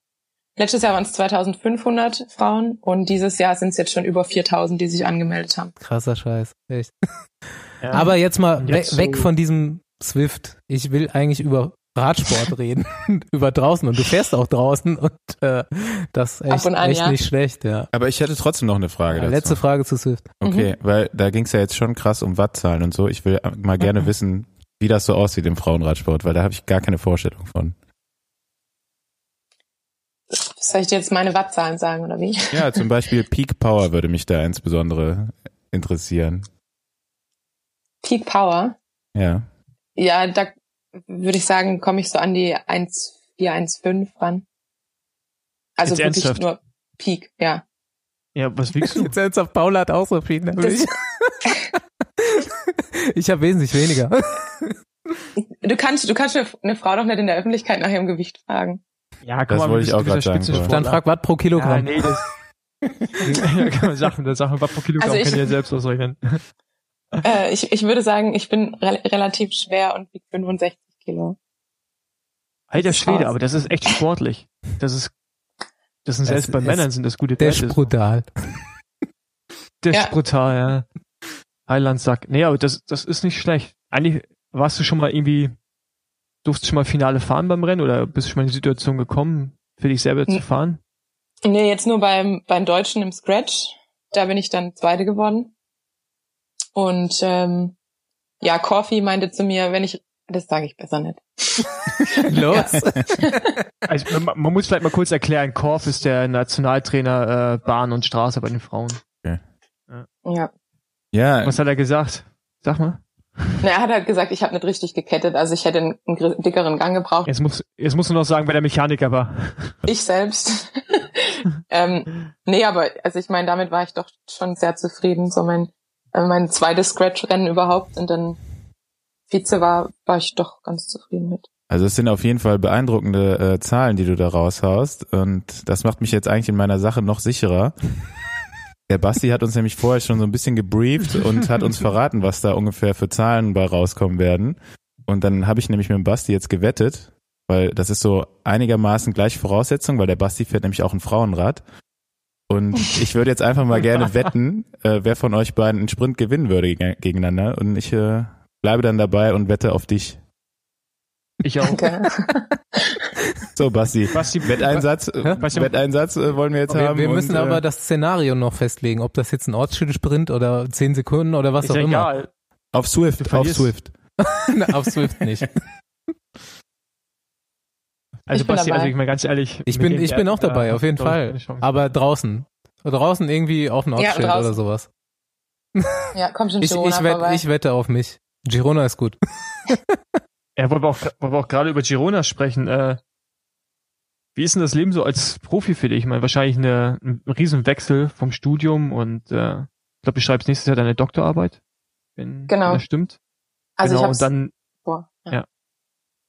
Letztes Jahr waren es 2500 Frauen und dieses Jahr sind es jetzt schon über 4000, die sich angemeldet haben. Krasser Scheiß, echt. Aber jetzt mal jetzt weg, so von diesem Swift. Ich will eigentlich über Radsport reden, über draußen und du fährst auch draußen und äh, das echt, an, echt ja. nicht schlecht, ja. Aber ich hätte trotzdem noch eine Frage ja, dazu. Letzte Frage zu Swift. Okay, mhm. weil da ging es ja jetzt schon krass um Wattzahlen und so. Ich will mal gerne mhm. wissen, wie das so aussieht im Frauenradsport, weil da habe ich gar keine Vorstellung von. Soll ich dir jetzt meine Wattzahlen sagen oder wie? Ja, zum Beispiel Peak Power würde mich da insbesondere interessieren. Peak Power? Ja. Ja, da würde ich sagen, komme ich so an die 1,415 ran. Also Jetzt wirklich ernsthaft? nur Peak, ja. Ja, was wiegst du? Jetzt ernsthaft, Paula hat auch so viel, nämlich. ich habe wesentlich weniger. du kannst, du kannst eine Frau doch nicht in der Öffentlichkeit nach ihrem Gewicht fragen. Ja, komm das mal, wollte ich auch gerade sagen. Dann frag Watt pro Kilogramm. Ja, nee, das, ja, kann man Sachen, das Sachen Watt pro Kilogramm also ich, kann ich ja selbst ausrechnen. Äh, ich, ich würde sagen, ich bin re relativ schwer und wiege 65 Kilo. Alter Schwede, aber das ist echt sportlich. Das ist, das sind selbst bei Männern sind das gute Der ist brutal. Der ist brutal, ja. Heilandsack. Nee, aber das, das ist nicht schlecht. Eigentlich warst du schon mal irgendwie, durfst du schon mal Finale fahren beim Rennen oder bist du schon mal in die Situation gekommen, für dich selber N zu fahren? Nee, jetzt nur beim, beim Deutschen im Scratch. Da bin ich dann Zweite geworden. Und ähm, ja, Coffee meinte zu mir, wenn ich, das sage ich besser nicht. Los. also, man, man, muss vielleicht mal kurz erklären, Korf ist der Nationaltrainer äh, Bahn und Straße bei den Frauen. Okay. Ja. ja. Was hat er gesagt? Sag mal. Na, er hat halt gesagt, ich habe nicht richtig gekettet, also ich hätte einen, einen dickeren Gang gebraucht. Jetzt, muss, jetzt musst du noch sagen, wer der Mechaniker war. Ich selbst. ähm, nee, aber also ich meine, damit war ich doch schon sehr zufrieden. So mein äh, mein zweites Scratch-Rennen überhaupt und dann Vize war, war ich doch ganz zufrieden mit. Also es sind auf jeden Fall beeindruckende äh, Zahlen, die du da raushaust und das macht mich jetzt eigentlich in meiner Sache noch sicherer. Der Basti hat uns nämlich vorher schon so ein bisschen gebrieft und hat uns verraten, was da ungefähr für Zahlen bei rauskommen werden. Und dann habe ich nämlich mit dem Basti jetzt gewettet, weil das ist so einigermaßen gleiche Voraussetzung, weil der Basti fährt nämlich auch ein Frauenrad. Und ich würde jetzt einfach mal gerne wetten, äh, wer von euch beiden einen Sprint gewinnen würde gegeneinander. Und ich äh, bleibe dann dabei und wette auf dich. Ich auch. Okay. So, Basti. Basti Wetteinsatz, äh, Basti, Wetteinsatz äh, wollen wir jetzt wir, haben. Wir müssen und, äh, aber das Szenario noch festlegen, ob das jetzt ein Ortsschüttelsprint oder zehn Sekunden oder was auch ja immer. Egal. Auf Swift, auf Swift. auf Swift nicht. Also Basti, also ich mal ganz ehrlich. Ich bin, ich bin auch dabei, äh, auf jeden Fall. Aber draußen. Draußen irgendwie auf dem Ortsschild ja, oder sowas. Ja, komm schon ich, ich, wette, ich wette auf mich. Girona ist gut. ja, wollen wir auch, wollen wir auch gerade über Girona sprechen. Äh, wie ist denn das Leben so als Profi für dich? Ich meine, wahrscheinlich eine, ein Riesenwechsel vom Studium und äh, ich glaube, du schreibst nächstes Jahr deine Doktorarbeit, wenn, genau. wenn das stimmt. Also genau, ich und dann, vor, ja. ja.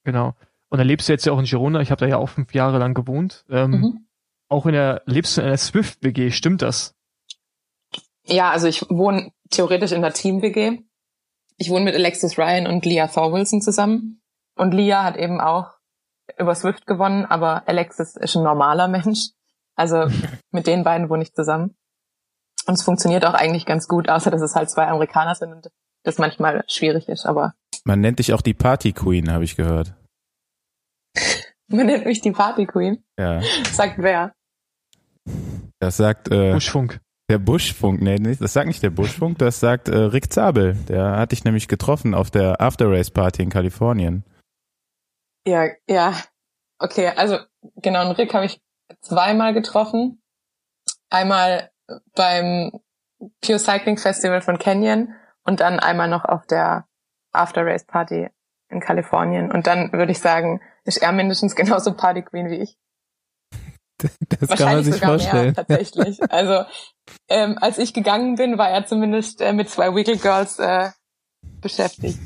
genau. Und dann lebst du jetzt ja auch in Girona. Ich habe da ja auch fünf Jahre lang gewohnt. Ähm, mhm. Auch in der lebst du in einer Swift WG, stimmt das? Ja, also ich wohne theoretisch in der Team WG. Ich wohne mit Alexis Ryan und Leah Thorwilson zusammen. Und Leah hat eben auch über Swift gewonnen, aber Alexis ist ein normaler Mensch. Also mit den beiden wohne ich zusammen. Und es funktioniert auch eigentlich ganz gut, außer dass es halt zwei Amerikaner sind und das manchmal schwierig ist, aber. Man nennt dich auch die Party Queen, habe ich gehört. Man nennt mich die Party Queen. Ja. Sagt wer? Das sagt äh, Buschfunk. Der Buschfunk, nee, das sagt nicht der Buschfunk, das sagt äh, Rick Zabel. Der hat dich nämlich getroffen auf der After Race Party in Kalifornien. Ja, ja. Okay, also genau, und Rick habe ich zweimal getroffen. Einmal beim Pure Cycling Festival von Canyon und dann einmal noch auf der After Race Party in Kalifornien. Und dann würde ich sagen, ist er mindestens genauso Party Queen wie ich. Das kann man sich vorstellen. Mehr, tatsächlich. Also ähm, als ich gegangen bin, war er zumindest äh, mit zwei Wiggle Girls äh, beschäftigt.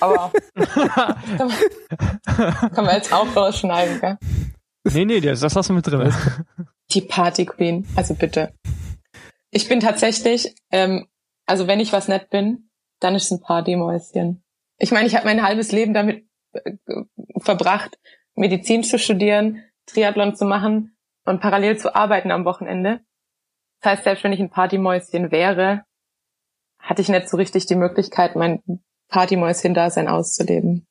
Aber kann, man, kann man jetzt auch rausschneiden, gell? Nee, nee, das, das hast du mit drin. Die Party Queen, also bitte. Ich bin tatsächlich, ähm, also wenn ich was nett bin, dann ist es ein Partymäuschen. Ich meine, ich habe mein halbes Leben damit äh, verbracht, Medizin zu studieren, Triathlon zu machen und parallel zu arbeiten am Wochenende. Das heißt, selbst wenn ich ein Partymäuschen wäre, hatte ich nicht so richtig die Möglichkeit, mein Partymäuschen-Dasein auszuleben.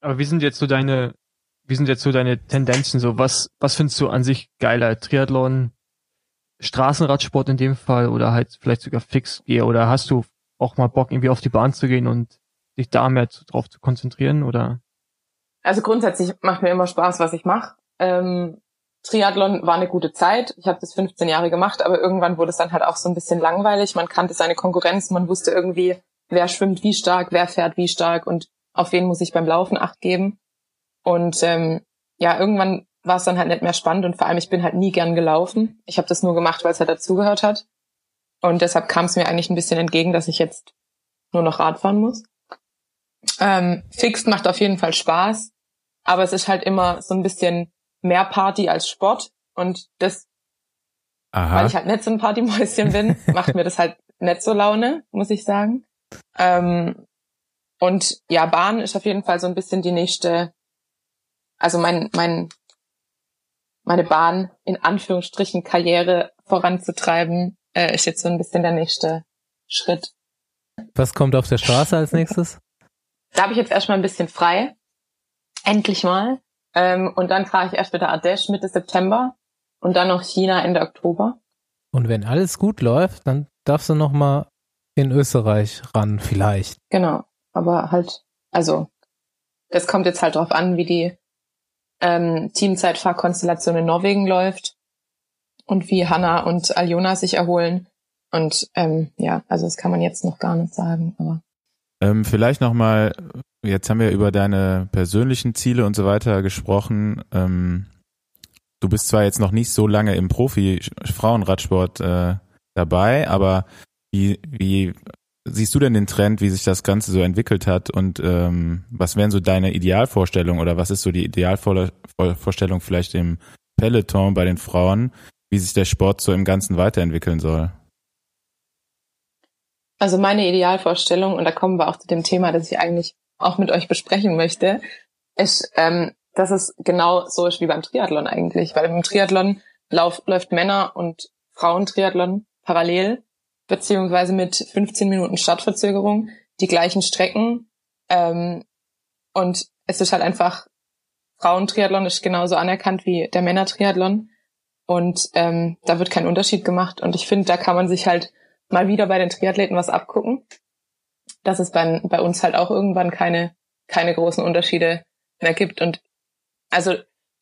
Aber wie sind jetzt so deine, wie sind jetzt so deine Tendenzen so? Was, was findest du an sich geiler? Triathlon, Straßenradsport in dem Fall oder halt vielleicht sogar Fixgear oder hast du auch mal Bock irgendwie auf die Bahn zu gehen und dich da mehr drauf zu konzentrieren oder? Also grundsätzlich macht mir immer Spaß, was ich mache. Ähm, Triathlon war eine gute Zeit. Ich habe das 15 Jahre gemacht, aber irgendwann wurde es dann halt auch so ein bisschen langweilig. Man kannte seine Konkurrenz, man wusste irgendwie, wer schwimmt wie stark, wer fährt wie stark und auf wen muss ich beim Laufen acht geben. Und ähm, ja, irgendwann war es dann halt nicht mehr spannend und vor allem ich bin halt nie gern gelaufen. Ich habe das nur gemacht, weil es halt dazugehört hat. Und deshalb kam es mir eigentlich ein bisschen entgegen, dass ich jetzt nur noch Radfahren muss. Ähm, Fixed macht auf jeden Fall Spaß, aber es ist halt immer so ein bisschen mehr Party als Sport und das, Aha. weil ich halt nicht so ein Partymäuschen bin, macht mir das halt nicht so Laune, muss ich sagen. Ähm, und ja, Bahn ist auf jeden Fall so ein bisschen die nächste, also mein, mein, meine Bahn in Anführungsstrichen Karriere voranzutreiben, äh, ist jetzt so ein bisschen der nächste Schritt. Was kommt auf der Straße als nächstes? Da habe ich jetzt erstmal ein bisschen frei. Endlich mal. Ähm, und dann fahre ich erst wieder Ardèche Mitte September und dann noch China Ende Oktober. Und wenn alles gut läuft, dann darfst du noch mal in Österreich ran, vielleicht. Genau, aber halt, also das kommt jetzt halt drauf an, wie die ähm, Teamzeitfahrkonstellation in Norwegen läuft und wie Hanna und Aljona sich erholen. Und ähm, ja, also das kann man jetzt noch gar nicht sagen, aber ähm, vielleicht nochmal, jetzt haben wir über deine persönlichen Ziele und so weiter gesprochen. Ähm, du bist zwar jetzt noch nicht so lange im Profi-Frauenradsport äh, dabei, aber wie, wie siehst du denn den Trend, wie sich das Ganze so entwickelt hat und ähm, was wären so deine Idealvorstellungen oder was ist so die Idealvorstellung vielleicht im Peloton bei den Frauen, wie sich der Sport so im Ganzen weiterentwickeln soll? Also meine Idealvorstellung, und da kommen wir auch zu dem Thema, das ich eigentlich auch mit euch besprechen möchte, ist, ähm, dass es genau so ist wie beim Triathlon eigentlich. Weil im Triathlon lauf, läuft Männer- und Frauentriathlon parallel, beziehungsweise mit 15 Minuten Startverzögerung, die gleichen Strecken. Ähm, und es ist halt einfach, Frauentriathlon ist genauso anerkannt wie der Männertriathlon. Und ähm, da wird kein Unterschied gemacht. Und ich finde, da kann man sich halt mal wieder bei den Triathleten was abgucken, dass es bei, bei uns halt auch irgendwann keine, keine großen Unterschiede mehr gibt. Und also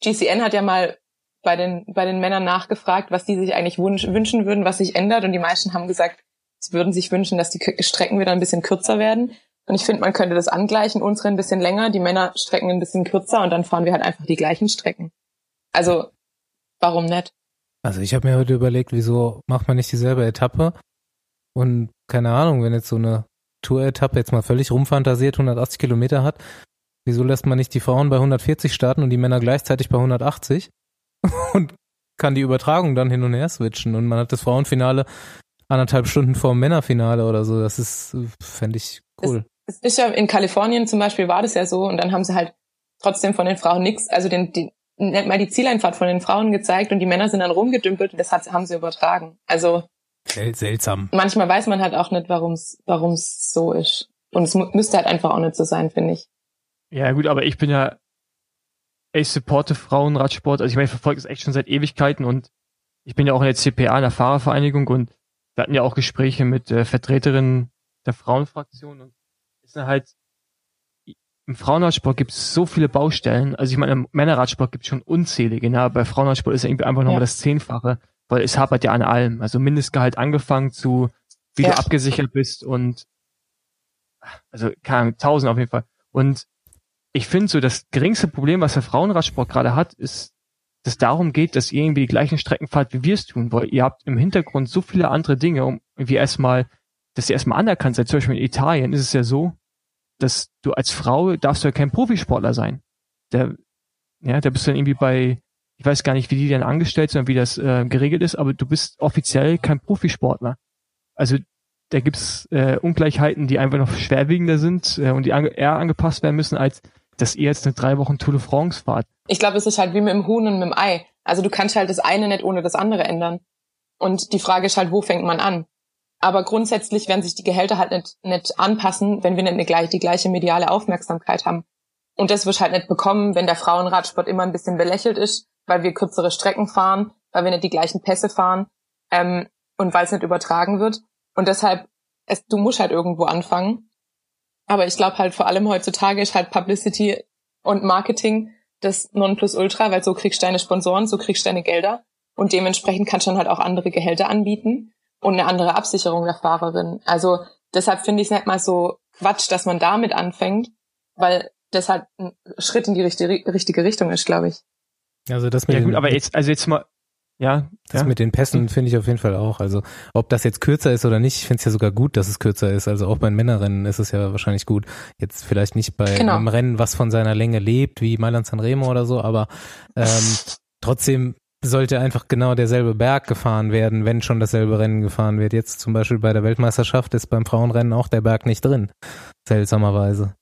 GCN hat ja mal bei den, bei den Männern nachgefragt, was die sich eigentlich wünsch, wünschen würden, was sich ändert. Und die meisten haben gesagt, sie würden sich wünschen, dass die Strecken wieder ein bisschen kürzer werden. Und ich finde, man könnte das angleichen, unsere ein bisschen länger, die Männer Strecken ein bisschen kürzer und dann fahren wir halt einfach die gleichen Strecken. Also, warum nicht? Also ich habe mir heute überlegt, wieso macht man nicht dieselbe Etappe? Und keine Ahnung, wenn jetzt so eine Tour-Etappe jetzt mal völlig rumfantasiert 180 Kilometer hat, wieso lässt man nicht die Frauen bei 140 starten und die Männer gleichzeitig bei 180? Und kann die Übertragung dann hin und her switchen und man hat das Frauenfinale anderthalb Stunden vor dem Männerfinale oder so. Das ist, fände ich cool. Es, es ist ja in Kalifornien zum Beispiel war das ja so und dann haben sie halt trotzdem von den Frauen nichts, also den, die, nicht mal die Zieleinfahrt von den Frauen gezeigt und die Männer sind dann rumgedümpelt und das hat, haben sie übertragen. Also Sel seltsam. Manchmal weiß man halt auch nicht, warum es so ist. Und es müsste halt einfach auch nicht so sein, finde ich. Ja gut, aber ich bin ja ich supporte Frauenradsport. Also ich meine, ich verfolge es echt schon seit Ewigkeiten und ich bin ja auch in der CPA, in der Fahrervereinigung und wir hatten ja auch Gespräche mit äh, Vertreterinnen der Frauenfraktion und es sind halt im Frauenradsport gibt es so viele Baustellen. Also ich meine, im Männerradsport gibt es schon unzählige. Ne? Bei Frauenradsport ist ja irgendwie einfach nochmal ja. das Zehnfache, weil es hapert ja an allem. Also Mindestgehalt angefangen zu, wie ja. du abgesichert bist und also keine Ahnung, tausend auf jeden Fall. Und ich finde so, das geringste Problem, was der Frauenradsport gerade hat, ist, dass es darum geht, dass ihr irgendwie die gleichen Strecken fahrt, wie wir es tun, weil ihr habt im Hintergrund so viele andere Dinge, um irgendwie erstmal, dass ihr erstmal anerkannt seid. Zum Beispiel in Italien ist es ja so, dass du als Frau darfst du ja kein Profisportler sein. Der, ja, da bist du dann irgendwie bei, ich weiß gar nicht, wie die dann angestellt sind, wie das äh, geregelt ist, aber du bist offiziell kein Profisportler. Also da gibt's äh, Ungleichheiten, die einfach noch schwerwiegender sind äh, und die ange eher angepasst werden müssen, als dass ihr jetzt eine drei Wochen Tour de France fahrt. Ich glaube, es ist halt wie mit dem Huhn und mit dem Ei. Also du kannst halt das eine nicht ohne das andere ändern. Und die Frage ist halt, wo fängt man an? Aber grundsätzlich werden sich die Gehälter halt nicht, nicht anpassen, wenn wir nicht eine, gleich, die gleiche mediale Aufmerksamkeit haben. Und das wird halt nicht bekommen, wenn der Frauenradsport immer ein bisschen belächelt ist, weil wir kürzere Strecken fahren, weil wir nicht die gleichen Pässe fahren ähm, und weil es nicht übertragen wird. Und deshalb, es, du musst halt irgendwo anfangen. Aber ich glaube halt vor allem heutzutage ist halt Publicity und Marketing das Nonplusultra, weil so kriegst du deine Sponsoren, so kriegst du deine Gelder und dementsprechend kannst du dann halt auch andere Gehälter anbieten und eine andere Absicherung der Fahrerin. Also deshalb finde ich es nicht mal so Quatsch, dass man damit anfängt, weil das halt ein Schritt in die richtige, richtige Richtung ist, glaube ich. Also das mit ja gut, aber jetzt, also jetzt mal, ja. Das ja. mit den Pässen finde ich auf jeden Fall auch. Also ob das jetzt kürzer ist oder nicht, ich finde es ja sogar gut, dass es kürzer ist. Also auch bei den Männerrennen ist es ja wahrscheinlich gut. Jetzt vielleicht nicht bei genau. einem Rennen, was von seiner Länge lebt, wie Mailand Sanremo oder so, aber ähm, trotzdem sollte einfach genau derselbe Berg gefahren werden, wenn schon dasselbe Rennen gefahren wird. Jetzt zum Beispiel bei der Weltmeisterschaft ist beim Frauenrennen auch der Berg nicht drin. Seltsamerweise.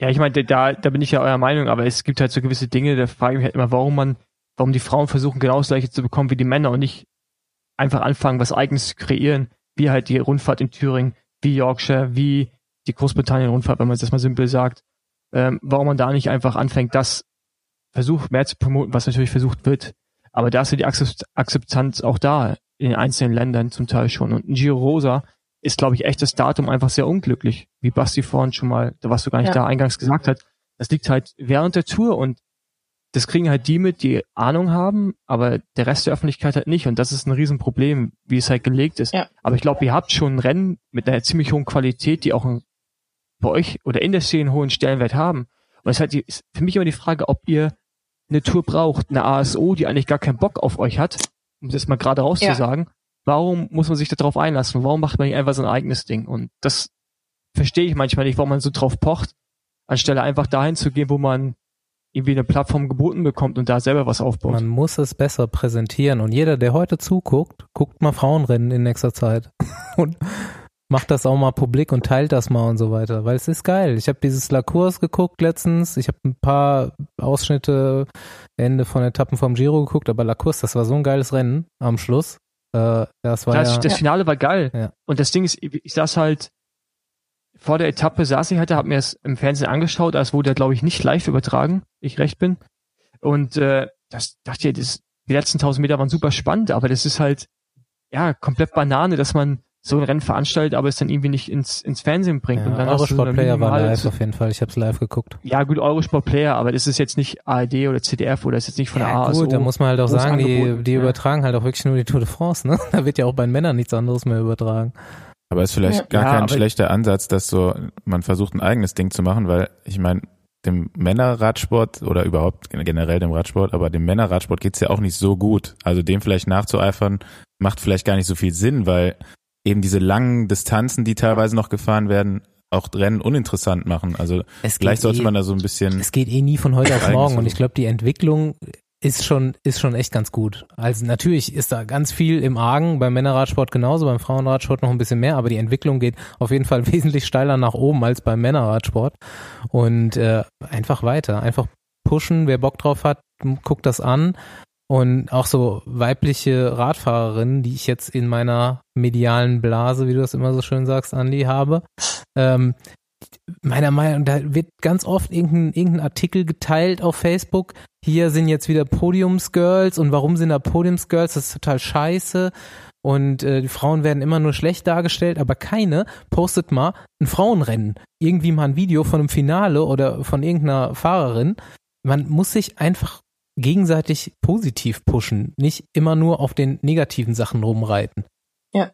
Ja, ich meine, da, da bin ich ja eurer Meinung, aber es gibt halt so gewisse Dinge, da frage ich mich halt immer, warum man warum die Frauen versuchen, genau das gleiche zu bekommen wie die Männer und nicht einfach anfangen, was eigenes zu kreieren, wie halt die Rundfahrt in Thüringen, wie Yorkshire, wie die Großbritannien-Rundfahrt, wenn man es das mal simpel sagt. Ähm, warum man da nicht einfach anfängt, das versucht mehr zu promoten, was natürlich versucht wird. Aber da ist ja die Akzeptanz auch da in den einzelnen Ländern zum Teil schon. Und Giro Rosa ist, glaube ich, echt das Datum einfach sehr unglücklich, wie Basti vorhin schon mal, was du gar nicht ja. da eingangs gesagt hat. Das liegt halt während der Tour und das kriegen halt die mit, die Ahnung haben, aber der Rest der Öffentlichkeit halt nicht. Und das ist ein Riesenproblem, wie es halt gelegt ist. Ja. Aber ich glaube, ihr habt schon ein Rennen mit einer ziemlich hohen Qualität, die auch bei euch oder in der Szene einen hohen Stellenwert haben. Und es ist halt die, ist für mich immer die Frage, ob ihr eine Tour braucht, eine ASO, die eigentlich gar keinen Bock auf euch hat, um das mal gerade rauszusagen. Ja. Warum muss man sich darauf einlassen? Warum macht man nicht einfach sein eigenes Ding? Und das verstehe ich manchmal nicht, warum man so drauf pocht, anstelle einfach dahin zu gehen, wo man irgendwie eine Plattform geboten bekommt und da selber was aufbaut. Man muss es besser präsentieren und jeder, der heute zuguckt, guckt mal Frauenrennen in nächster Zeit und macht das auch mal publik und teilt das mal und so weiter, weil es ist geil. Ich habe dieses La Course geguckt letztens, ich habe ein paar Ausschnitte, Ende von Etappen vom Giro geguckt, aber La Course, das war so ein geiles Rennen am Schluss. Äh, das war das, ja, das Finale war geil. Ja. Und das Ding ist, ich saß halt vor der Etappe saß ich halt, habe mir es im Fernsehen angeschaut, als wurde er, glaube ich, nicht live übertragen, ich recht bin. Und äh, das dachte ich, das, die letzten tausend Meter waren super spannend, aber das ist halt ja komplett Banane, dass man so ein Rennen veranstaltet, aber es dann irgendwie nicht ins, ins Fernsehen bringt. Ja, und dann Eurosport Player war live auf jeden Fall, ich habe es live geguckt. Ja gut, Eurosport Player, aber das ist jetzt nicht ARD oder CDF oder ist jetzt nicht von ja, der ASO. Gut, da muss man halt auch sagen, die, die ja. übertragen halt auch wirklich nur die Tour de France, ne? Da wird ja auch bei den Männern nichts anderes mehr übertragen. Aber ist vielleicht ja. gar ja, kein schlechter Ansatz, dass so man versucht ein eigenes Ding zu machen, weil ich meine, dem Männerradsport oder überhaupt generell dem Radsport, aber dem Männerradsport geht's ja auch nicht so gut. Also dem vielleicht nachzueifern, macht vielleicht gar nicht so viel Sinn, weil eben diese langen Distanzen, die teilweise noch gefahren werden, auch Rennen uninteressant machen. Also vielleicht sollte eh, man da so ein bisschen. Es geht eh nie von heute auf morgen und ich glaube, die Entwicklung ist schon, ist schon echt ganz gut. Also natürlich ist da ganz viel im Argen, beim Männerradsport genauso, beim Frauenradsport noch ein bisschen mehr, aber die Entwicklung geht auf jeden Fall wesentlich steiler nach oben als beim Männerradsport. Und äh, einfach weiter, einfach pushen, wer Bock drauf hat, guckt das an. Und auch so weibliche Radfahrerinnen, die ich jetzt in meiner medialen Blase, wie du das immer so schön sagst, Andi, habe, ähm, meiner Meinung nach, da wird ganz oft irgendein, irgendein Artikel geteilt auf Facebook. Hier sind jetzt wieder Podiumsgirls und warum sind da Podiumsgirls? Das ist total scheiße. Und äh, die Frauen werden immer nur schlecht dargestellt, aber keine postet mal ein Frauenrennen. Irgendwie mal ein Video von einem Finale oder von irgendeiner Fahrerin. Man muss sich einfach gegenseitig positiv pushen, nicht immer nur auf den negativen Sachen rumreiten. Ja.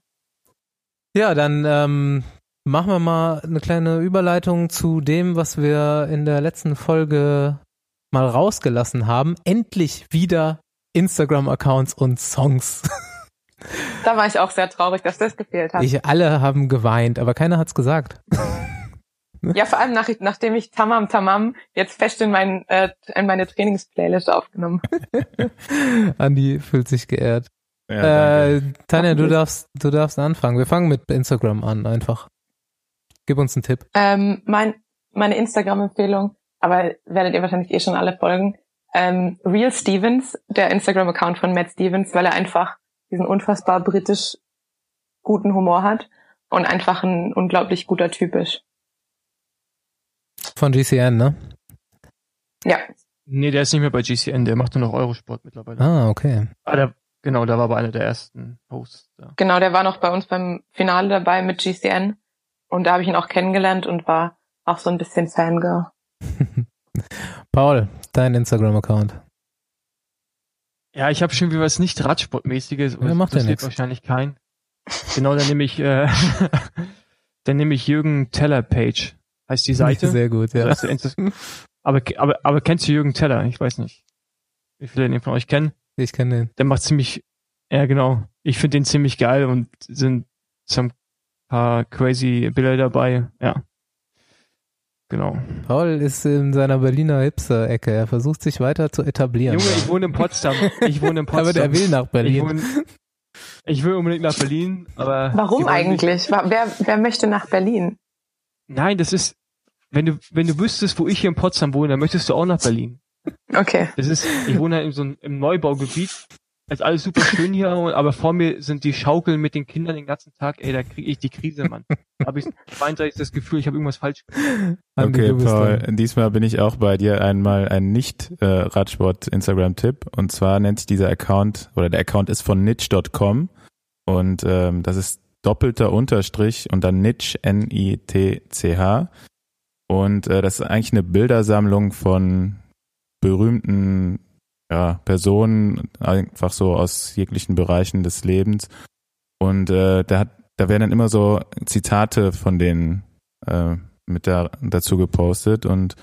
Ja, dann ähm, machen wir mal eine kleine Überleitung zu dem, was wir in der letzten Folge mal rausgelassen haben. Endlich wieder Instagram-Accounts und Songs. Da war ich auch sehr traurig, dass das gefehlt hat. Ich, alle haben geweint, aber keiner hat's gesagt. Ja, vor allem nach, nachdem ich Tamam Tamam jetzt fest in, mein, äh, in meine Trainingsplaylist aufgenommen. Andi fühlt sich geehrt. Ja, äh, Tanja, du darfst, du darfst anfangen. Wir fangen mit Instagram an, einfach. Gib uns einen Tipp. Ähm, mein, meine Instagram-Empfehlung, aber werdet ihr wahrscheinlich eh schon alle folgen. Ähm, Real Stevens, der Instagram-Account von Matt Stevens, weil er einfach diesen unfassbar britisch guten Humor hat und einfach ein unglaublich guter Typ ist. Von GCN, ne? Ja. Nee, der ist nicht mehr bei GCN, der macht nur noch Eurosport mittlerweile. Ah, okay. Ah, der, genau, der war bei einer der ersten Hosts. Ja. Genau, der war noch bei uns beim Finale dabei mit GCN. Und da habe ich ihn auch kennengelernt und war auch so ein bisschen Fangirl. Paul, dein Instagram-Account. Ja, ich habe schon wie was nicht Radsportmäßiges. Ja, macht das ja nichts. wahrscheinlich kein. Genau, dann nehme ich, äh, dann nehme ich Jürgen Teller Page. Heißt die Seite. Sehr gut, ja. aber, aber, aber kennst du Jürgen Teller? Ich weiß nicht. Wie viele den von euch kennen? Ich kenne den. Der macht ziemlich, ja genau. Ich finde den ziemlich geil und sind zum paar crazy Bilder dabei. Ja. Genau. Paul ist in seiner Berliner Hipster-Ecke. Er versucht sich weiter zu etablieren. Junge, ich wohne in Potsdam. Ich wohne in Potsdam. aber der will nach Berlin. Ich, wohne, ich will unbedingt nach Berlin, aber. Warum eigentlich? Wer, wer möchte nach Berlin? Nein, das ist, wenn du, wenn du wüsstest, wo ich hier in Potsdam wohne, dann möchtest du auch nach Berlin. Okay. Das ist, ich wohne in so einem im Neubaugebiet ist alles super schön hier, aber vor mir sind die Schaukeln mit den Kindern den ganzen Tag. Ey, da kriege ich die Krise, Mann. Da habe ich einseitig das Gefühl, ich habe irgendwas falsch gemacht. Okay, Paul, diesmal bin ich auch bei dir einmal ein Nicht-Radsport-Instagram-Tipp. Und zwar nennt sich dieser Account, oder der Account ist von niche.com und ähm, das ist doppelter Unterstrich und dann Nitch, N-I-T-C-H. Und äh, das ist eigentlich eine Bildersammlung von berühmten ja, Personen, einfach so aus jeglichen Bereichen des Lebens. Und äh, da hat, da werden dann immer so Zitate von denen äh, mit da, dazu gepostet und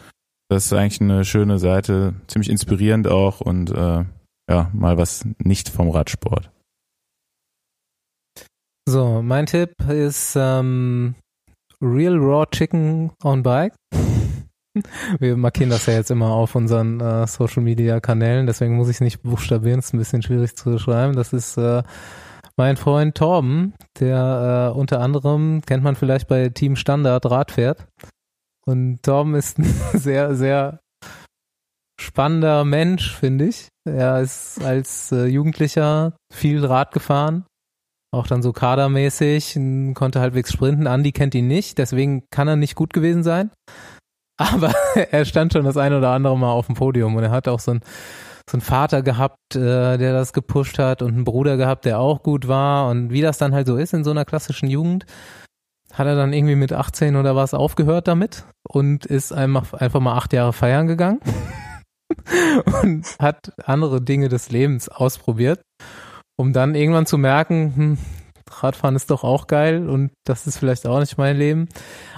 das ist eigentlich eine schöne Seite, ziemlich inspirierend auch und äh, ja, mal was nicht vom Radsport. So, mein Tipp ist ähm, Real Raw Chicken on Bike. Wir markieren das ja jetzt immer auf unseren äh, Social Media Kanälen, deswegen muss ich nicht buchstabieren, ist ein bisschen schwierig zu schreiben. Das ist äh, mein Freund Torben, der äh, unter anderem, kennt man vielleicht bei Team Standard Rad fährt. Und Torben ist ein sehr, sehr spannender Mensch, finde ich. Er ist als äh, Jugendlicher viel Rad gefahren, auch dann so kadermäßig, konnte halbwegs sprinten. Andi kennt ihn nicht, deswegen kann er nicht gut gewesen sein. Aber er stand schon das ein oder andere Mal auf dem Podium und er hat auch so einen, so einen Vater gehabt, äh, der das gepusht hat und einen Bruder gehabt, der auch gut war. Und wie das dann halt so ist in so einer klassischen Jugend, hat er dann irgendwie mit 18 oder was aufgehört damit und ist einfach, einfach mal acht Jahre feiern gegangen und hat andere Dinge des Lebens ausprobiert, um dann irgendwann zu merken, hm, Radfahren ist doch auch geil und das ist vielleicht auch nicht mein Leben.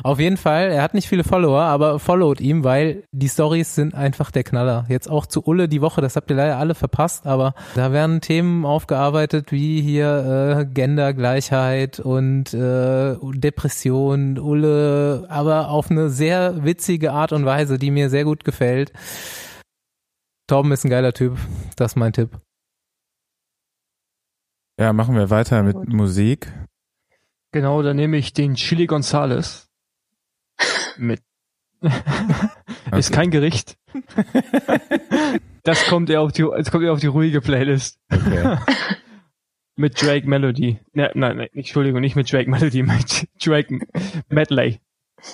Auf jeden Fall, er hat nicht viele Follower, aber followt ihm, weil die Stories sind einfach der Knaller. Jetzt auch zu Ulle die Woche, das habt ihr leider alle verpasst, aber da werden Themen aufgearbeitet wie hier äh, Gendergleichheit und äh, Depression, Ulle, aber auf eine sehr witzige Art und Weise, die mir sehr gut gefällt. Torben ist ein geiler Typ, das ist mein Tipp. Ja, machen wir weiter mit Gut. Musik. Genau, dann nehme ich den Chili Gonzales mit. ist kein Gericht. das kommt eher auf die, das kommt eher auf die ruhige Playlist. Okay. mit Drake Melody. Ne, nein, nein, Entschuldigung, nicht mit Drake Melody, mit Drake Medley.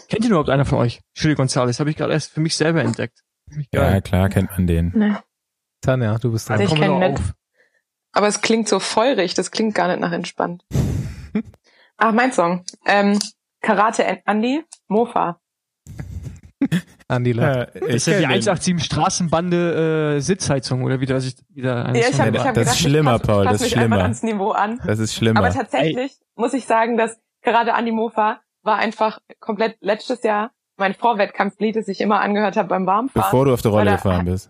Kennt ihr überhaupt einer von euch? Chili Gonzales, habe ich gerade erst für mich selber entdeckt. Ja, klar, kennt man den. Nee. Tanja, du bist dran. Also ich kenne auf. Aber es klingt so feurig, das klingt gar nicht nach entspannt. Ach, mein Song. Ähm, Karate Andy, Mofa. Andy ja, Ist ja die 187 Straßenbande äh, Sitzheizung oder wieder, ich, wieder ja, ich hab, ich hab Das gedacht, ist schlimmer, pass, Paul, das ist schlimmer. ans Niveau an. Das ist schlimmer. Aber tatsächlich Ey. muss ich sagen, dass gerade Andy Mofa war einfach komplett letztes Jahr mein Vorwettkampflied, das ich immer angehört habe beim Warmfahren. Bevor du auf der Rolle gefahren bist.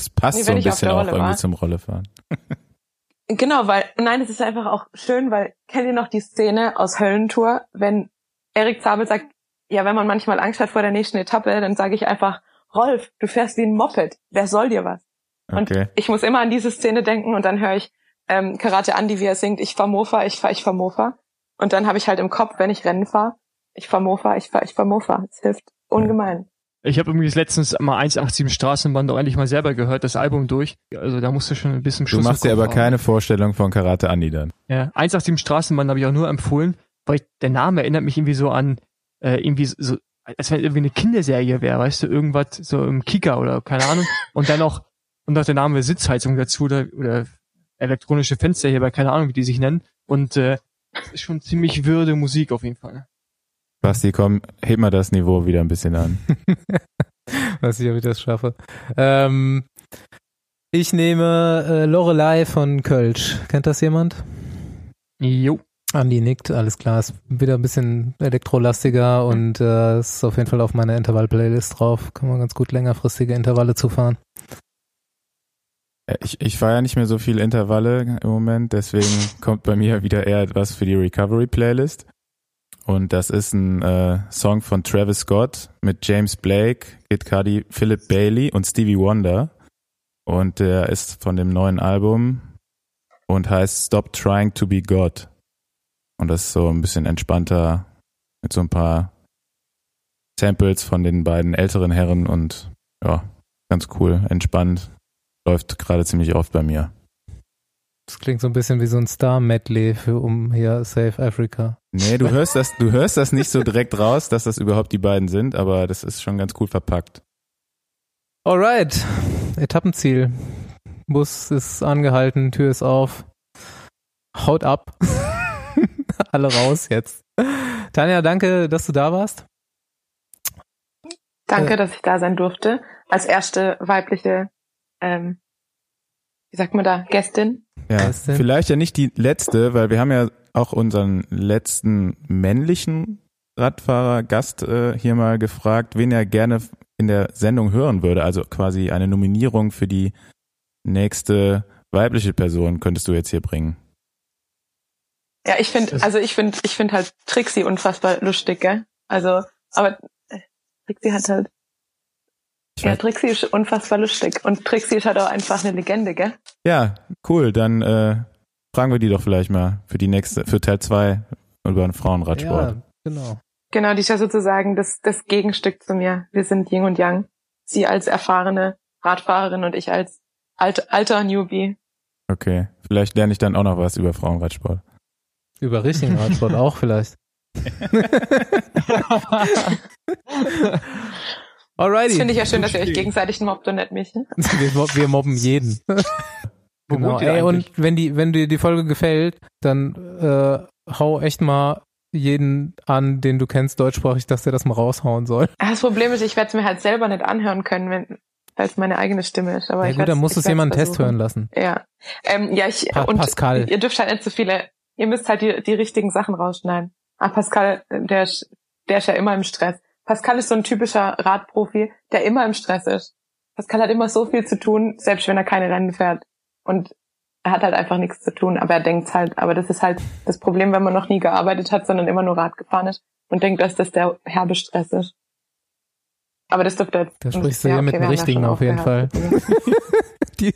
Das passt nee, so ein bisschen auch irgendwie war. zum Rollefahren. genau, weil, nein, es ist einfach auch schön, weil, kennt ihr noch die Szene aus Höllentour, wenn Erik Zabel sagt, ja, wenn man manchmal Angst hat vor der nächsten Etappe, dann sage ich einfach, Rolf, du fährst wie ein Moped, wer soll dir was? Und okay. ich muss immer an diese Szene denken und dann höre ich ähm, Karate Andi, wie er singt, ich fahr Mofa, ich fahr, ich fahr Mofa. Und dann habe ich halt im Kopf, wenn ich Rennen fahre, ich fahr Mofa, ich fahr, ich fahr Mofa. Es hilft ungemein. Ich habe übrigens letztens mal 187 Straßenbahn doch endlich mal selber gehört, das Album durch. Also da musst du schon ein bisschen Schuss Du machst dir aber haben. keine Vorstellung von Karate Andi dann. Ja, 187 Straßenbahn habe ich auch nur empfohlen, weil ich, der Name erinnert mich irgendwie so an, äh, irgendwie so, als wenn irgendwie eine Kinderserie wäre, weißt du, irgendwas so im Kika oder keine Ahnung. Und dann noch, und noch der Name Sitzheizung dazu oder, oder elektronische Fenster hier bei keine Ahnung, wie die sich nennen. Und äh, ist schon ziemlich würde Musik auf jeden Fall. Basti, komm, heb mal das Niveau wieder ein bisschen an. Weiß ich, ob ich das schaffe. Ähm, ich nehme äh, Lorelei von Kölsch. Kennt das jemand? Jo. Andi nickt, alles klar. Ist wieder ein bisschen elektrolastiger und äh, ist auf jeden Fall auf meiner Intervall-Playlist drauf. Kann man ganz gut längerfristige Intervalle zufahren. Ich, ich fahre ja nicht mehr so viel Intervalle im Moment, deswegen kommt bei mir wieder eher etwas für die Recovery-Playlist. Und das ist ein äh, Song von Travis Scott mit James Blake, Kid Cudi, Philip Bailey und Stevie Wonder. Und der ist von dem neuen Album und heißt Stop Trying to Be God. Und das ist so ein bisschen entspannter mit so ein paar Samples von den beiden älteren Herren und ja, ganz cool, entspannt. Läuft gerade ziemlich oft bei mir. Das klingt so ein bisschen wie so ein Star-Medley für um hier Save Africa. Nee, du hörst das, du hörst das nicht so direkt raus, dass das überhaupt die beiden sind, aber das ist schon ganz cool verpackt. Alright. Etappenziel. Bus ist angehalten, Tür ist auf. Haut ab. Alle raus jetzt. Tanja, danke, dass du da warst. Danke, äh, dass ich da sein durfte. Als erste weibliche ähm, wie sagt man da, Gästin? Ja, Gästin. vielleicht ja nicht die letzte, weil wir haben ja auch unseren letzten männlichen Radfahrer Gast äh, hier mal gefragt, wen er gerne in der Sendung hören würde. Also quasi eine Nominierung für die nächste weibliche Person könntest du jetzt hier bringen. Ja, ich finde, also ich finde, ich finde halt Trixie unfassbar lustig, gell? Also, aber äh, Trixie hat halt ja, Trixie ist unfassbar lustig. Und Trixie ist halt auch einfach eine Legende, gell? Ja, cool. Dann äh, fragen wir die doch vielleicht mal für die nächste, für Teil 2 über den Frauenradsport. Ja, genau. Genau, die ist ja sozusagen das, das Gegenstück zu mir. Wir sind Yin und Yang. Sie als erfahrene Radfahrerin und ich als alt, alter Newbie. Okay, vielleicht lerne ich dann auch noch was über Frauenradsport. Über richtigen Radsport auch vielleicht. Alrighty. Das finde ich ja schön, dass ihr euch gegenseitig mobbt und nicht mich. wir, wir mobben jeden. genau. Ey, und wenn die, wenn dir die Folge gefällt, dann äh, hau echt mal jeden an, den du kennst, deutschsprachig, dass der das mal raushauen soll. Das Problem ist, ich werde es mir halt selber nicht anhören können, wenn weil es meine eigene Stimme ist. Aber ja, ich gut, dann musst du es jemanden Test hören lassen. Ja. Ähm, ja, ich pa und Pascal. ihr dürft halt nicht so viele ihr müsst halt die, die richtigen Sachen rausschneiden. Ah, Pascal, der, der ist ja immer im Stress. Pascal ist so ein typischer Radprofi, der immer im Stress ist. Pascal hat immer so viel zu tun, selbst wenn er keine Rennen fährt. Und er hat halt einfach nichts zu tun, aber er denkt halt, aber das ist halt das Problem, wenn man noch nie gearbeitet hat, sondern immer nur Rad gefahren ist und denkt, dass das der herbe Stress ist. Aber das dürfte jetzt. Da sprichst du ja, okay, mit dem Richtigen auf jeden Fall. Die